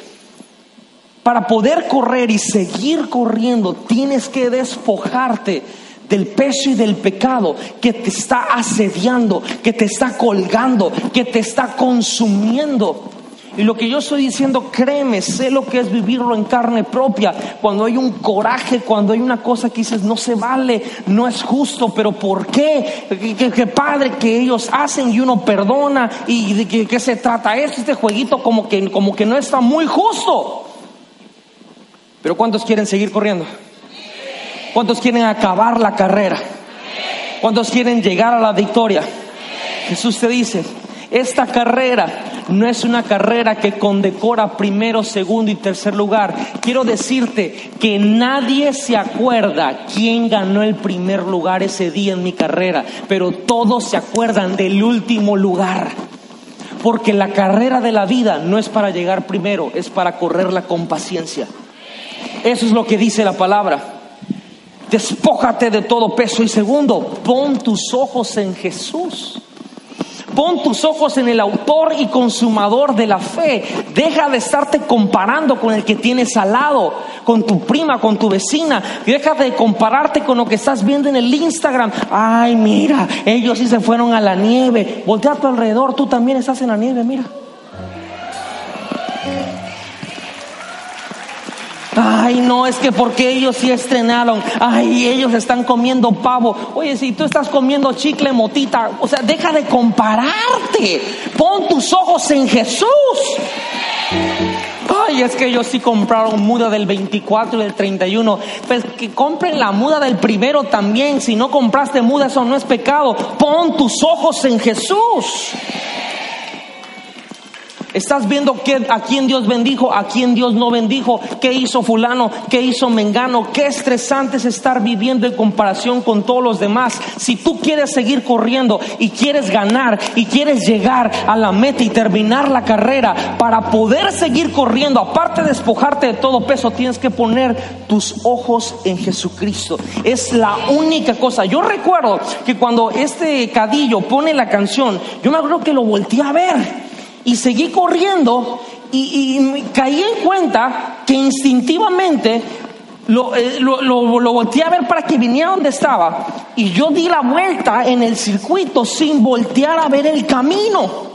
Para poder correr y seguir corriendo, tienes que despojarte del peso y del pecado que te está asediando, que te está colgando, que te está consumiendo. Y lo que yo estoy diciendo, créeme, sé lo que es vivirlo en carne propia. Cuando hay un coraje, cuando hay una cosa que dices, no se vale, no es justo, pero ¿por qué? ¿Qué, padre que ellos hacen y uno perdona? ¿Y de qué, se trata esto? Este jueguito como que, como que no está muy justo. Pero ¿cuántos quieren seguir corriendo? ¿Cuántos quieren acabar la carrera? ¿Cuántos quieren llegar a la victoria? Jesús te dice, esta carrera no es una carrera que condecora primero, segundo y tercer lugar. Quiero decirte que nadie se acuerda quién ganó el primer lugar ese día en mi carrera, pero todos se acuerdan del último lugar. Porque la carrera de la vida no es para llegar primero, es para correrla con paciencia. Eso es lo que dice la palabra. Despójate de todo peso. Y segundo, pon tus ojos en Jesús. Pon tus ojos en el autor y consumador de la fe. Deja de estarte comparando con el que tienes al lado, con tu prima, con tu vecina. Deja de compararte con lo que estás viendo en el Instagram. Ay, mira, ellos sí se fueron a la nieve. Voltea a tu alrededor, tú también estás en la nieve, mira. Ay, no, es que porque ellos sí estrenaron. Ay, ellos están comiendo pavo. Oye, si tú estás comiendo chicle motita, o sea, deja de compararte. Pon tus ojos en Jesús. Ay, es que ellos sí compraron muda del 24 y del 31. Pues que compren la muda del primero también. Si no compraste muda, eso no es pecado. Pon tus ojos en Jesús. Estás viendo que, a quién Dios bendijo, a quién Dios no bendijo, qué hizo fulano, qué hizo mengano, qué estresante es estar viviendo en comparación con todos los demás. Si tú quieres seguir corriendo y quieres ganar y quieres llegar a la meta y terminar la carrera, para poder seguir corriendo, aparte de despojarte de todo peso, tienes que poner tus ojos en Jesucristo. Es la única cosa. Yo recuerdo que cuando este cadillo pone la canción, yo me acuerdo que lo volteé a ver y seguí corriendo y, caí en cuenta que instintivamente lo, eh, lo, lo, volteé a ver para que viniera donde estaba y yo di la vuelta en el circuito sin voltear a ver el camino.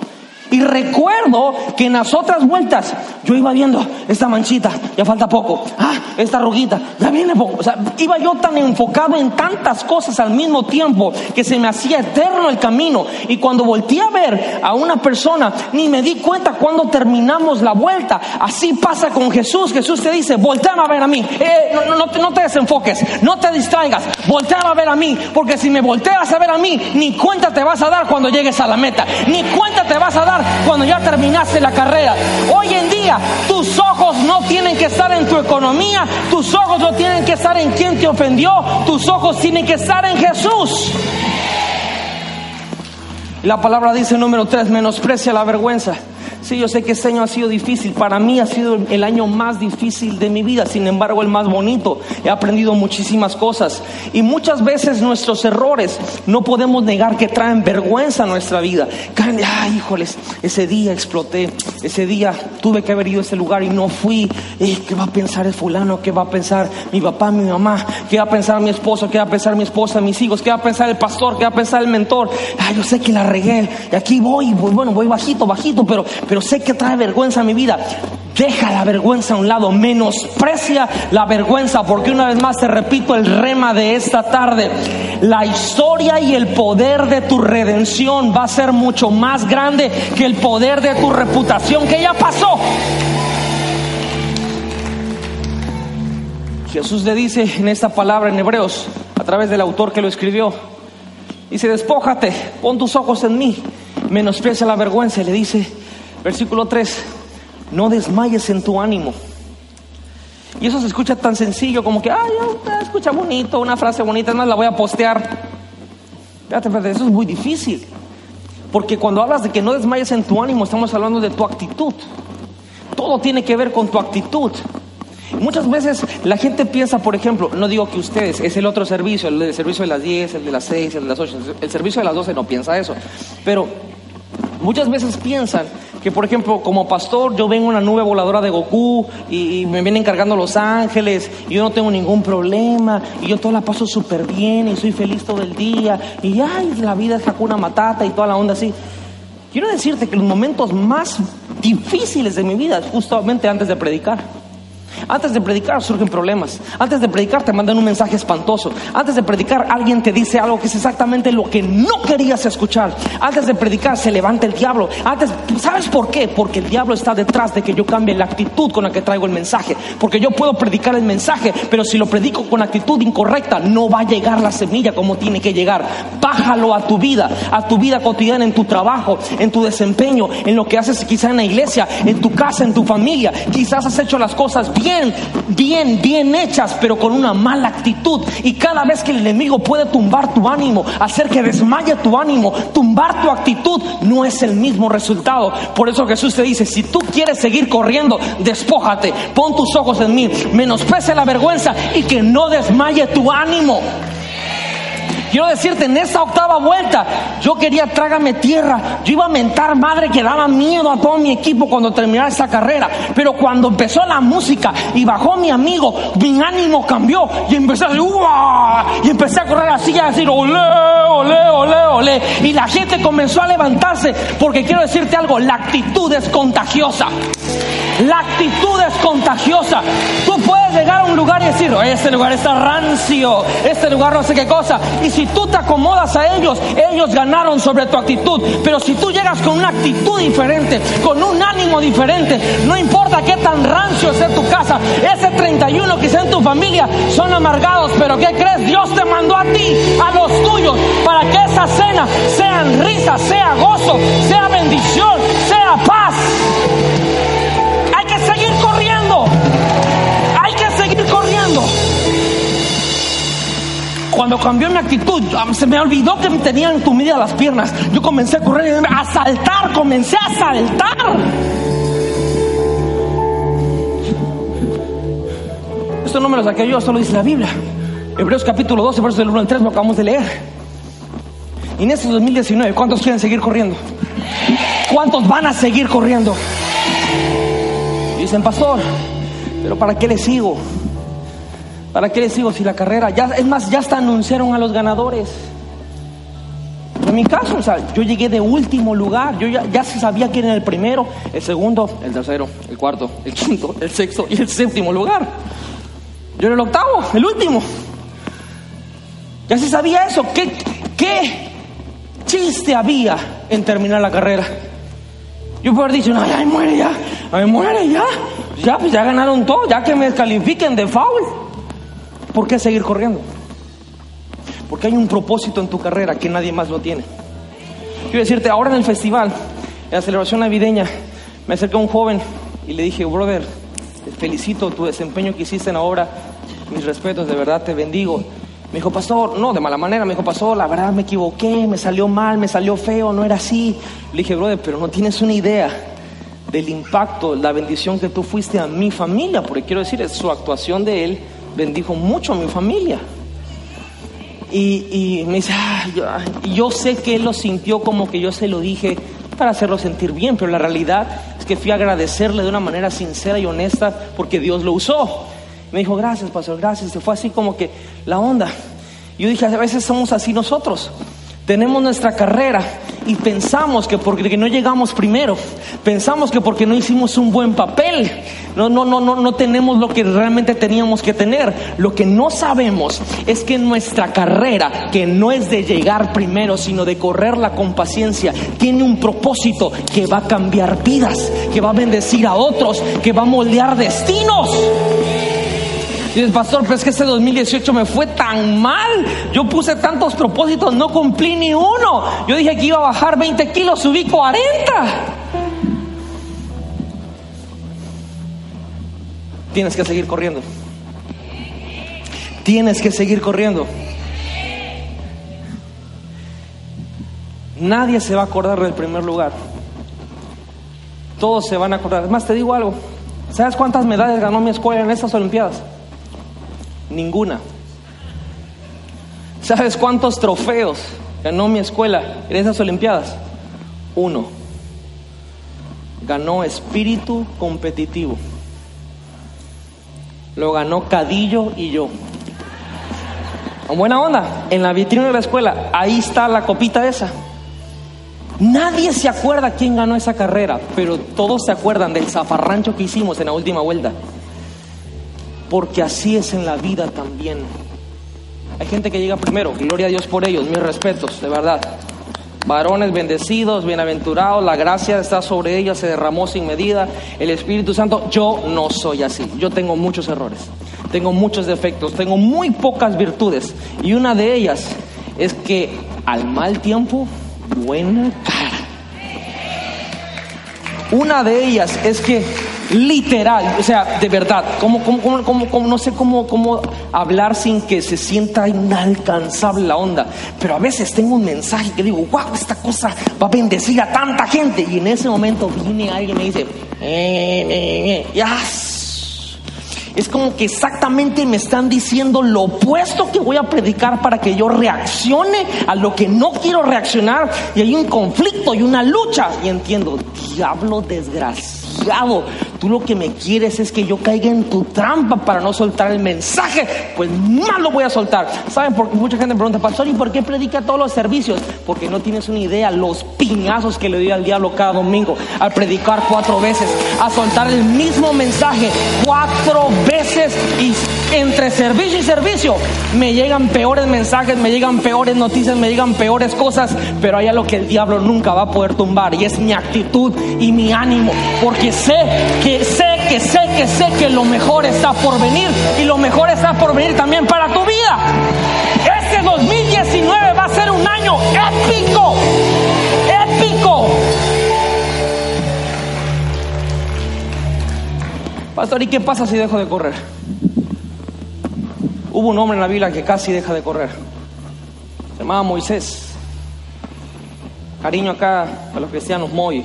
Y recuerdo que en las otras vueltas yo iba viendo esta manchita, ya falta poco, ah, esta ruguita, ya viene poco. O sea, iba yo tan enfocado en tantas cosas al mismo tiempo que se me hacía eterno el camino. Y cuando volteé a ver a una persona, ni me di cuenta cuando terminamos la vuelta. Así pasa con Jesús. Jesús te dice, voltea a ver a mí. Eh, no, no, no, te desenfoques, no te distraigas, voltea a ver a mí. Porque si me volteas a ver a mí, ni cuenta te vas a dar cuando llegues a la meta. Ni cuenta te vas a dar cuando ya terminaste la carrera. Hoy en día tus ojos no tienen que estar en tu economía, tus ojos no tienen que estar en quien te ofendió, tus ojos tienen que estar en Jesús. La palabra dice número tres, menosprecia la vergüenza. Sí, yo sé que este año ha sido difícil. Para mí ha sido el año más difícil de mi vida, sin embargo el más bonito. He aprendido muchísimas cosas. Y muchas veces nuestros errores no podemos negar que traen vergüenza a nuestra vida. Ay, híjoles, ese día exploté. Ese día tuve que haber ido a ese lugar y no fui. Eh, ¿Qué va a pensar el fulano? ¿Qué va a pensar mi papá, mi mamá? ¿Qué va a pensar mi esposo? ¿Qué va a pensar mi esposa, mis hijos? ¿Qué va a pensar el pastor? ¿Qué va a pensar el mentor? Ay, yo sé que la regué. Y aquí voy, bueno, voy bajito, bajito, pero, pero sé que trae vergüenza a mi vida. Deja la vergüenza a un lado, menosprecia la vergüenza, porque una vez más te repito el rema de esta tarde. La historia y el poder de tu redención va a ser mucho más grande que el poder de tu reputación que ya pasó. Jesús le dice en esta palabra en Hebreos, a través del autor que lo escribió, dice, despójate, pon tus ojos en mí, menosprecia la vergüenza y le dice, Versículo 3, no desmayes en tu ánimo. Y eso se escucha tan sencillo como que, ay, escucha bonito, una frase bonita, es más, la voy a postear. Espérate, espérate, eso es muy difícil. Porque cuando hablas de que no desmayes en tu ánimo, estamos hablando de tu actitud. Todo tiene que ver con tu actitud. Muchas veces la gente piensa, por ejemplo, no digo que ustedes, es el otro servicio, el servicio de las 10, el de las 6, el de las 8, el servicio de las 12 no piensa eso. Pero muchas veces piensan que por ejemplo como pastor yo vengo en una nube voladora de Goku y, me vienen cargando los ángeles y yo no tengo ningún problema y yo todo la paso súper bien y soy feliz todo el día y ay, la vida es Hakuna Matata y toda la onda así. Quiero decirte que los momentos más difíciles de mi vida es justamente antes de predicar. Antes de predicar surgen problemas. Antes de predicar te mandan un mensaje espantoso. Antes de predicar alguien te dice algo que es exactamente lo que no querías escuchar. Antes de predicar se levanta el diablo. Antes, ¿sabes por qué? Porque el diablo está detrás de que yo cambie la actitud con la que traigo el mensaje. Porque yo puedo predicar el mensaje, pero si lo predico con actitud incorrecta, no va a llegar la semilla como tiene que llegar. Bájalo a tu vida, a tu vida cotidiana, en tu trabajo, en tu desempeño, en lo que haces quizá en la iglesia, en tu casa, en tu familia. Quizás has hecho las cosas bien bien, bien, bien hechas, pero con una mala actitud. Y cada vez que el enemigo puede tumbar tu ánimo, hacer que desmaye tu ánimo, tumbar tu actitud, no es el mismo resultado. Por eso Jesús te dice, si tú quieres seguir corriendo, despójate, pon tus ojos en mí, menosprecia la vergüenza y que no desmaye tu ánimo. Quiero decirte, en esa octava vuelta, yo quería trágame tierra. Yo iba a mentar madre que daba miedo a todo mi equipo cuando terminara esa carrera. Pero cuando empezó la música y bajó mi amigo, mi ánimo cambió y empecé a decir, Y empecé a correr así y a decir, olé, ole, ole, ole. Y la gente comenzó a levantarse porque quiero decirte algo, la actitud es contagiosa. La actitud es contagiosa. Tú puedes llegar a un lugar y decir, este lugar está rancio, este lugar no sé qué cosa. Y si tú te acomodas a ellos, ellos ganaron sobre tu actitud. Pero si tú llegas con una actitud diferente, con un ánimo diferente, no importa qué tan rancio sea tu casa, ese 31 que sea en tu familia son amargados, pero ¿qué crees? Dios te mandó a ti, a los tuyos, para que esa cena sea risa, sea gozo, sea bendición, sea paz. Cuando cambió mi actitud, se me olvidó que me tenían entumidas las piernas. Yo comencé a correr, a saltar, comencé a saltar. Esto no me lo saqué yo, esto lo dice la Biblia. Hebreos capítulo 12, versos del 1 al 3, lo acabamos de leer. Y en este 2019, ¿cuántos quieren seguir corriendo? ¿Cuántos van a seguir corriendo? Dicen, pastor, pero ¿para qué le sigo? ¿Para qué le sigo si la carrera? Ya, es más, ya hasta anunciaron a los ganadores. En mi caso, o sea, yo llegué de último lugar. Yo ya, ya sabía quién era el primero, el segundo, el tercero, el cuarto, el quinto, el sexto y el séptimo lugar. Yo era el octavo, el último. Ya se sabía eso. ¿Qué, qué chiste había en terminar la carrera? Yo puedo haber dicho, no, ya muere ya, ay, muere ya. Ya, pues ya ganaron todo, ya que me descalifiquen de foul. ¿Por qué seguir corriendo? Porque hay un propósito en tu carrera que nadie más lo tiene. Quiero decirte, ahora en el festival, en la celebración navideña, me acercó un joven y le dije, brother, te felicito tu desempeño que hiciste en la obra, mis respetos, de verdad te bendigo. Me dijo, pastor, no, de mala manera, me dijo, pastor, la verdad me equivoqué, me salió mal, me salió feo, no era así. Le dije, brother, pero no tienes una idea del impacto, la bendición que tú fuiste a mi familia, porque quiero decir, su actuación de él bendijo mucho a mi familia. Y, y me dice, ah, yo, yo sé que él lo sintió como que yo se lo dije para hacerlo sentir bien, pero la realidad es que fui a agradecerle de una manera sincera y honesta porque Dios lo usó. Me dijo, gracias, pastor, gracias. Se fue así como que la onda. Yo dije, a veces somos así nosotros. Tenemos nuestra carrera y pensamos que porque no llegamos primero, pensamos que porque no hicimos un buen papel, no, no, no, no, no tenemos lo que realmente teníamos que tener. Lo que no sabemos es que nuestra carrera, que no es de llegar primero, sino de correrla con paciencia, tiene un propósito que va a cambiar vidas, que va a bendecir a otros, que va a moldear destinos. Dices, pastor, pero es que este 2018 me fue tan mal. Yo puse tantos propósitos, no cumplí ni uno. Yo dije que iba a bajar 20 kilos, subí 40. Tienes que seguir corriendo. Tienes que seguir corriendo. Nadie se va a acordar del primer lugar. Todos se van a acordar. Además, te digo algo. ¿Sabes cuántas medallas ganó mi escuela en estas Olimpiadas? Ninguna. ¿Sabes cuántos trofeos ganó mi escuela en esas Olimpiadas? Uno. Ganó espíritu competitivo. Lo ganó Cadillo y yo. Buena onda. En la vitrina de la escuela, ahí está la copita esa. Nadie se acuerda quién ganó esa carrera, pero todos se acuerdan del zafarrancho que hicimos en la última vuelta porque así es en la vida también. Hay gente que llega primero, gloria a Dios por ellos, mis respetos, de verdad. Varones bendecidos, bienaventurados, la gracia está sobre ellos, se derramó sin medida, el Espíritu Santo, yo no soy así, yo tengo muchos errores, tengo muchos defectos, tengo muy pocas virtudes y una de ellas es que al mal tiempo, buena cara. Una de ellas es que literal, o sea, de verdad, como, como, como, no sé cómo, cómo hablar sin que se sienta inalcanzable la onda, pero a veces tengo un mensaje que digo, wow, esta cosa va a bendecir a tanta gente, y en ese momento viene alguien y me dice, eh, eh, eh, es como que exactamente me están diciendo lo opuesto que voy a predicar para que yo reaccione a lo que no quiero reaccionar. Y hay un conflicto y una lucha. Y entiendo, diablo desgraciado, Tú lo que me quieres es que yo caiga en tu trampa para no soltar el mensaje. Pues más lo voy a soltar. ¿Saben? Porque mucha gente me pregunta, pastor, ¿y por qué predica todos los servicios? Porque no tienes una idea los piñazos que le doy al diablo cada domingo al predicar cuatro veces, a soltar el mismo mensaje cuatro veces y entre servicio y servicio me llegan peores mensajes, me llegan peores noticias, me llegan peores cosas, pero hay algo que el diablo nunca va a poder tumbar y es mi actitud y mi ánimo, porque sé que sé que sé que sé que lo mejor está por venir y lo mejor está por venir también para tu vida. Este 2019 va a ser un año épico, épico. Pastor, ¿y qué pasa si dejo de correr? Hubo un hombre en la Biblia que casi deja de correr. Se llamaba Moisés. Cariño acá a los cristianos, Moy.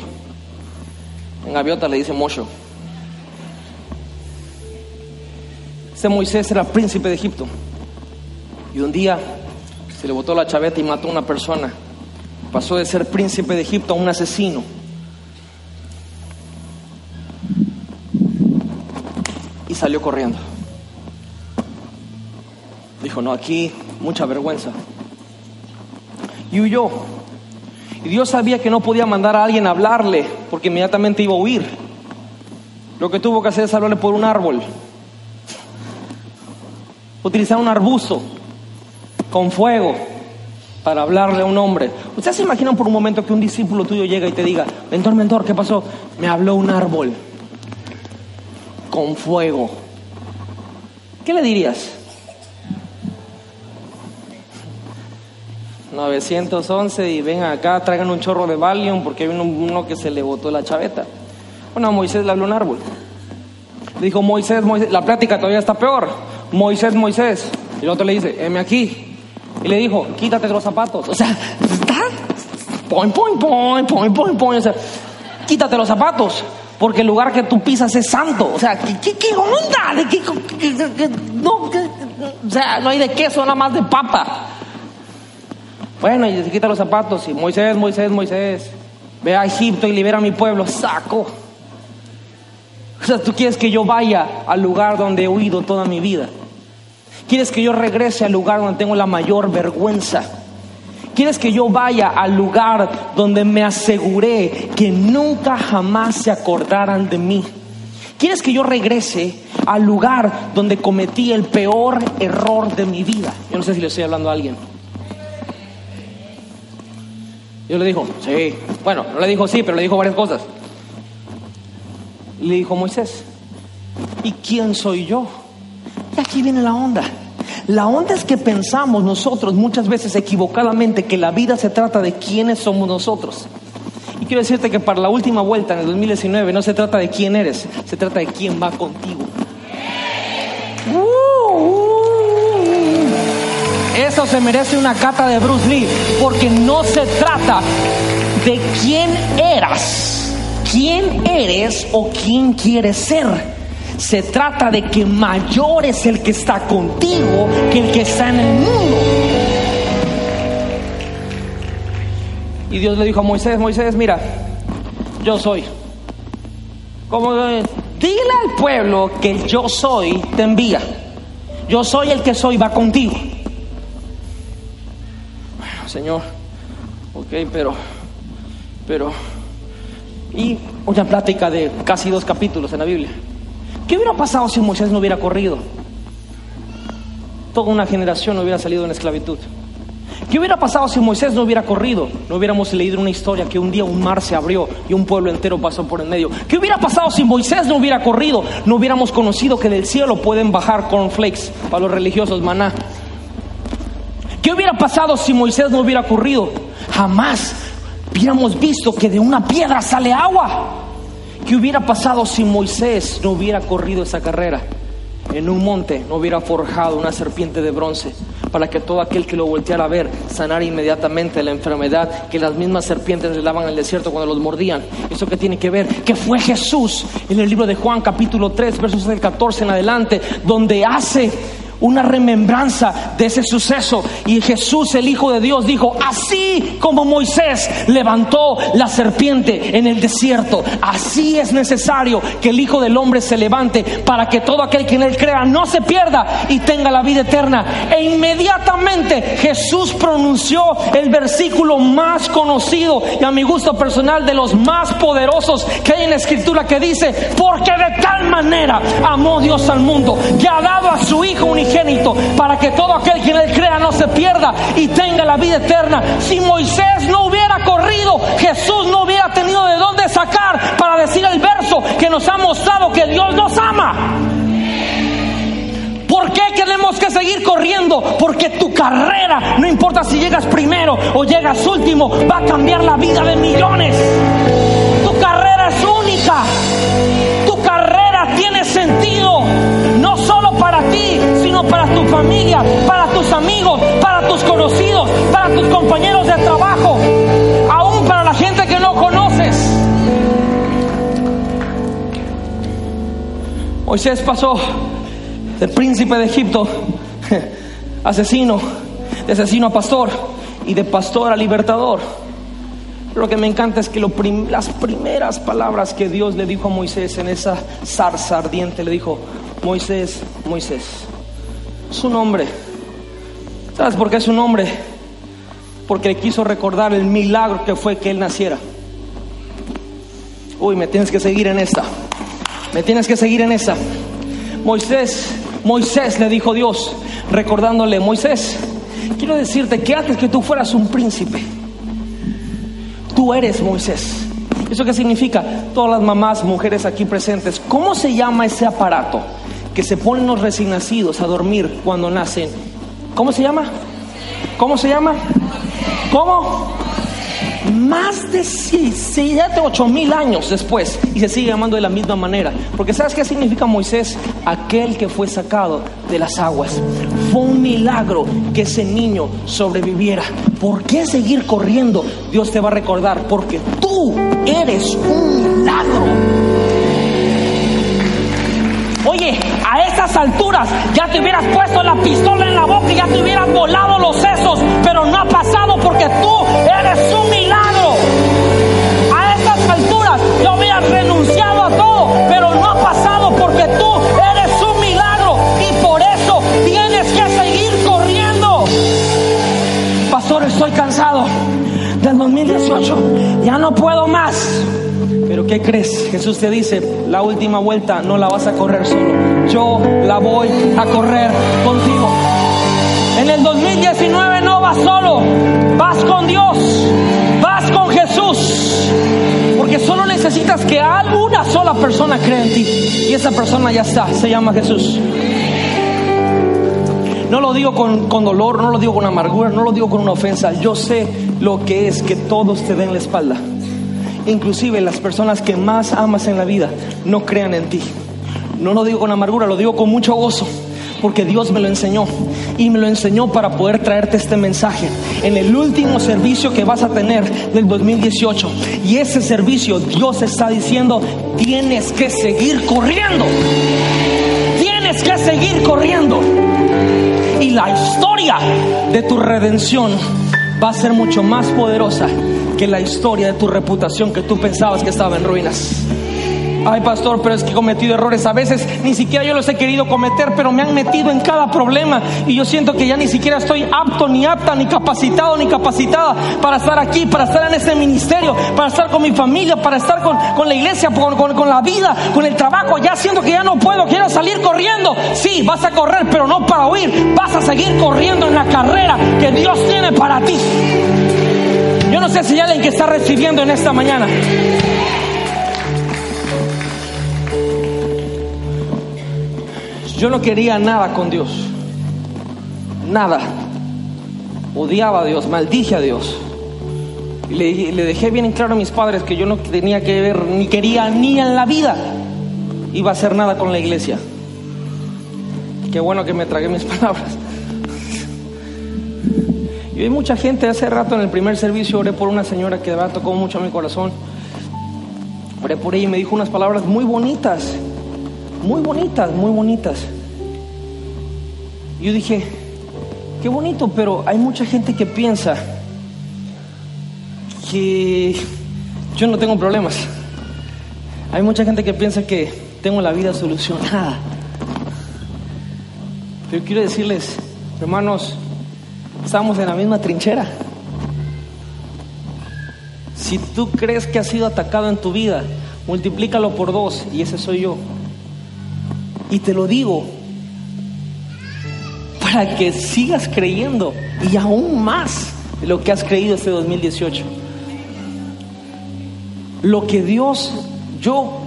En Gaviota le dice Mocho. Ese Moisés era príncipe de Egipto. Y un día se le botó la chaveta y mató a una persona. Pasó de ser príncipe de Egipto a un asesino. Y salió corriendo. Dijo, no, aquí mucha vergüenza. Y huyó. Y Dios sabía que no podía mandar a alguien a hablarle porque inmediatamente iba a huir. Lo que tuvo que hacer es hablarle por un árbol. Utilizar un arbusto con fuego para hablarle a un hombre. ¿Ustedes se imaginan por un momento que un discípulo tuyo llega y te diga, mentor, mentor, ¿qué pasó? Me habló un árbol con fuego. ¿Qué le dirías? 911 y ven acá, traigan un chorro de Valium porque hay uno, que se le botó la chaveta. Bueno, Moisés le habló un árbol. Le dijo, Moisés, Moisés, la plática todavía está peor. Moisés, Moisés. Y el otro le dice, heme aquí. Y le dijo, quítate los zapatos. O sea, está, point, point, point, point, point, point. O sea, quítate los zapatos. Porque el lugar que tú pisas es santo. O sea, ¿qué, qué, qué onda? ¿De qué, no, o sea, no hay de queso, nada más de papa. Bueno, y se quita los zapatos y Moisés, Moisés, Moisés, ve a Egipto y libera a mi pueblo, saco. O sea, tú quieres que yo vaya al lugar donde he huido toda mi vida. Quieres que yo regrese al lugar donde tengo la mayor vergüenza. Quieres que yo vaya al lugar donde me aseguré que nunca jamás se acordaran de mí. Quieres que yo regrese al lugar donde cometí el peor error de mi vida. Yo no sé si le estoy hablando a alguien. Dios le dijo, sí. Bueno, no le dijo sí, pero le dijo varias cosas. Le dijo Moisés, ¿y quién soy yo? Y aquí viene la onda. La onda es que pensamos nosotros muchas veces equivocadamente que la vida se trata de quiénes somos nosotros. Y quiero decirte que para la última vuelta en el 2019 no se trata de quién eres, se trata de quién va contigo. Uh. Eso se merece una cata de Bruce Lee, porque no se trata de quién eras, quién eres o quién quieres ser. Se trata de que mayor es el que está contigo que el que está en el mundo. Y Dios le dijo a Moisés, Moisés, mira, yo soy. Como eh, dile al pueblo que yo soy te envía. Yo soy el que soy, va contigo. Señor, ok, pero, pero, y una plática de casi dos capítulos en la Biblia. ¿Qué hubiera pasado si Moisés no hubiera corrido? Toda una generación no hubiera salido en esclavitud. ¿Qué hubiera pasado si Moisés no hubiera corrido? No hubiéramos leído una historia que un día un mar se abrió y un pueblo entero pasó por el medio. ¿Qué hubiera pasado si Moisés no hubiera corrido? No hubiéramos conocido que del cielo pueden bajar cornflakes para los religiosos maná. ¿Qué hubiera pasado si Moisés no hubiera corrido? Jamás hubiéramos visto que de una piedra sale agua. ¿Qué hubiera pasado si Moisés no hubiera corrido esa carrera? En un monte no hubiera forjado una serpiente de bronce para que todo aquel que lo volteara a ver sanara inmediatamente la enfermedad que las mismas serpientes le daban al desierto cuando los mordían. ¿Eso qué tiene que ver? Que fue Jesús en el libro de Juan capítulo 3 versos del 14 en adelante donde hace una remembranza de ese suceso. Y Jesús, el Hijo de Dios, dijo, así como Moisés levantó la serpiente en el desierto, así es necesario que el Hijo del Hombre se levante para que todo aquel que en él crea no se pierda y tenga la vida eterna. E inmediatamente Jesús pronunció el versículo más conocido y a mi gusto personal de los más poderosos que hay en la escritura que dice, porque de tal manera amó Dios al mundo que ha dado a su Hijo para que todo aquel que en él crea no se pierda y tenga la vida eterna. Si Moisés no hubiera corrido, Jesús no hubiera tenido de dónde sacar para decir el verso que nos ha mostrado que Dios nos ama. ¿Por qué tenemos que seguir corriendo? Porque tu carrera, no importa si llegas primero o llegas último, va a cambiar la vida de millones. Tu carrera es única. Para tu familia, para tus amigos, para tus conocidos, para tus compañeros de trabajo, aún para la gente que no conoces. Moisés pasó del príncipe de Egipto, asesino, de asesino a pastor y de pastor a libertador. Lo que me encanta es que las primeras palabras que Dios le dijo a Moisés en esa zarza ardiente, le dijo, Moisés, Moisés, su nombre. ¿Sabes por qué es su nombre? Porque le quiso recordar el milagro que fue que él naciera. Uy, me tienes que seguir en esta. Me tienes que seguir en esa. Moisés Moisés le dijo Dios, recordándole, Moisés, quiero decirte que antes que tú fueras un príncipe, tú eres Moisés. ¿Eso qué significa? Todas las mamás, mujeres aquí presentes, ¿cómo se llama ese aparato que se ponen los recién nacidos a dormir cuando nacen? ¿Cómo se llama? ¿Cómo se llama? ¿Cómo? más de 7, 8 mil años después y se sigue llamando de la misma manera. Porque ¿sabes qué significa Moisés? Aquel que fue sacado de las aguas. Fue un milagro que ese niño sobreviviera. ¿Por qué seguir corriendo? Dios te va a recordar, porque tú eres un milagro. A estas alturas ya te hubieras puesto la pistola en la boca y ya te hubieras volado los sesos, pero no ha pasado porque tú eres un milagro. A estas alturas yo hubiera renunciado a todo, pero no ha pasado porque tú eres un milagro y por eso tienes que seguir corriendo. Pastor, estoy cansado del 2018, ya no puedo más. ¿Qué crees? Jesús te dice, la última vuelta no la vas a correr solo. Yo la voy a correr contigo. En el 2019 no vas solo, vas con Dios, vas con Jesús. Porque solo necesitas que alguna sola persona crea en ti. Y esa persona ya está, se llama Jesús. No lo digo con, con, dolor, no lo digo con amargura, no lo digo con una ofensa. Yo sé lo que es que todos te den la espalda inclusive las personas que más amas en la vida no crean en ti. No lo digo con amargura, lo digo con mucho gozo, porque Dios me lo enseñó y me lo enseñó para poder traerte este mensaje en el último servicio que vas a tener del 2018. Y ese servicio Dios está diciendo, tienes que seguir corriendo. Tienes que seguir corriendo. Y la historia de tu redención va a ser mucho más poderosa que la historia de tu reputación que tú pensabas que estaba en ruinas. Ay, pastor, pero es que he cometido errores. A veces ni siquiera yo los he querido cometer, pero me han metido en cada problema. Y yo siento que ya ni siquiera estoy apto, ni apta, ni capacitado, ni capacitada para estar aquí, para estar en este ministerio, para estar con mi familia, para estar con, la iglesia, con, con, la vida, con el trabajo. Ya siento que ya no puedo, quiero salir corriendo. Sí, vas a correr, pero no para huir. Vas a seguir corriendo en la carrera que Dios tiene para ti. Yo no sé si hay alguien que está recibiendo en esta mañana. Yo no quería nada con Dios. Nada. Odiaba a Dios, maldije a Dios. Y le, dejé bien claro a mis padres que yo no tenía que ver, ni quería, ni en la vida iba a hacer nada con la iglesia. Qué bueno que me tragué mis palabras. Y mucha gente, hace rato en el primer servicio oré por una señora que de verdad tocó mucho a mi corazón. Oré por ella y me dijo unas palabras muy bonitas, muy bonitas, muy bonitas. Yo dije, qué bonito, pero hay mucha gente que piensa que yo no tengo problemas. Hay mucha gente que piensa que tengo la vida solucionada. Pero quiero decirles, hermanos, estamos en la misma trinchera. Si tú crees que has sido atacado en tu vida, multiplícalo por dos y ese soy yo. Y te lo digo para que sigas creyendo y aún más de lo que has creído este 2018. Lo que Dios, yo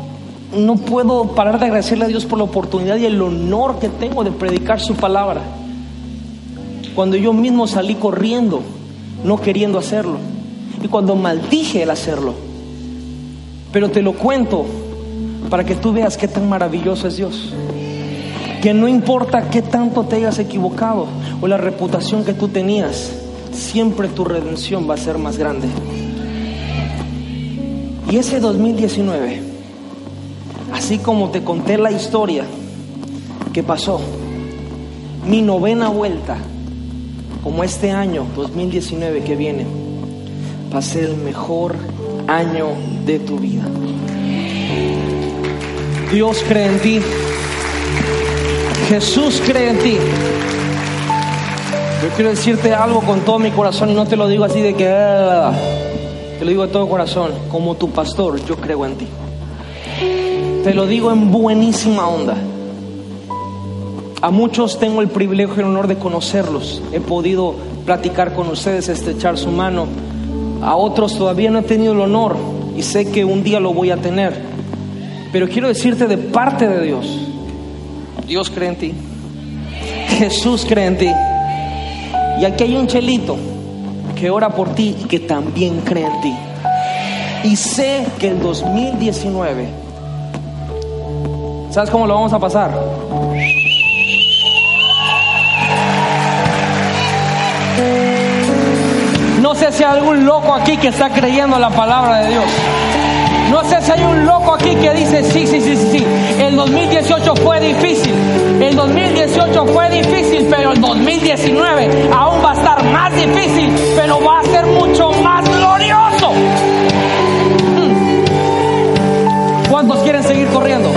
no puedo parar de agradecerle a Dios por la oportunidad y el honor que tengo de predicar su palabra. Cuando yo mismo salí corriendo, no queriendo hacerlo. Y cuando maldije el hacerlo. Pero te lo cuento para que tú veas qué tan maravilloso es Dios. Que no importa qué tanto te hayas equivocado o la reputación que tú tenías, siempre tu redención va a ser más grande. Y ese 2019, así como te conté la historia que pasó, mi novena vuelta, como este año 2019 que viene, va a ser el mejor año de tu vida. Dios cree en ti. Jesús cree en ti. Yo quiero decirte algo con todo mi corazón y no te lo digo así de que... Ah, te lo digo de todo corazón. Como tu pastor, yo creo en ti. Te lo digo en buenísima onda. A muchos tengo el privilegio y el honor de conocerlos. He podido platicar con ustedes, estrechar su mano. A otros todavía no he tenido el honor y sé que un día lo voy a tener. Pero quiero decirte de parte de Dios, Dios cree en ti, Jesús cree en ti. Y aquí hay un chelito que ora por ti y que también cree en ti. Y sé que el 2019, ¿sabes cómo lo vamos a pasar? Sé si hay algún loco aquí que está creyendo la palabra de Dios. No sé si hay un loco aquí que dice, sí, sí, sí, sí, el 2018 fue difícil, el 2018 fue difícil, pero el 2019 aún va a estar más difícil, pero va a ser mucho más glorioso. Hmm. ¿Cuántos quieren seguir corriendo?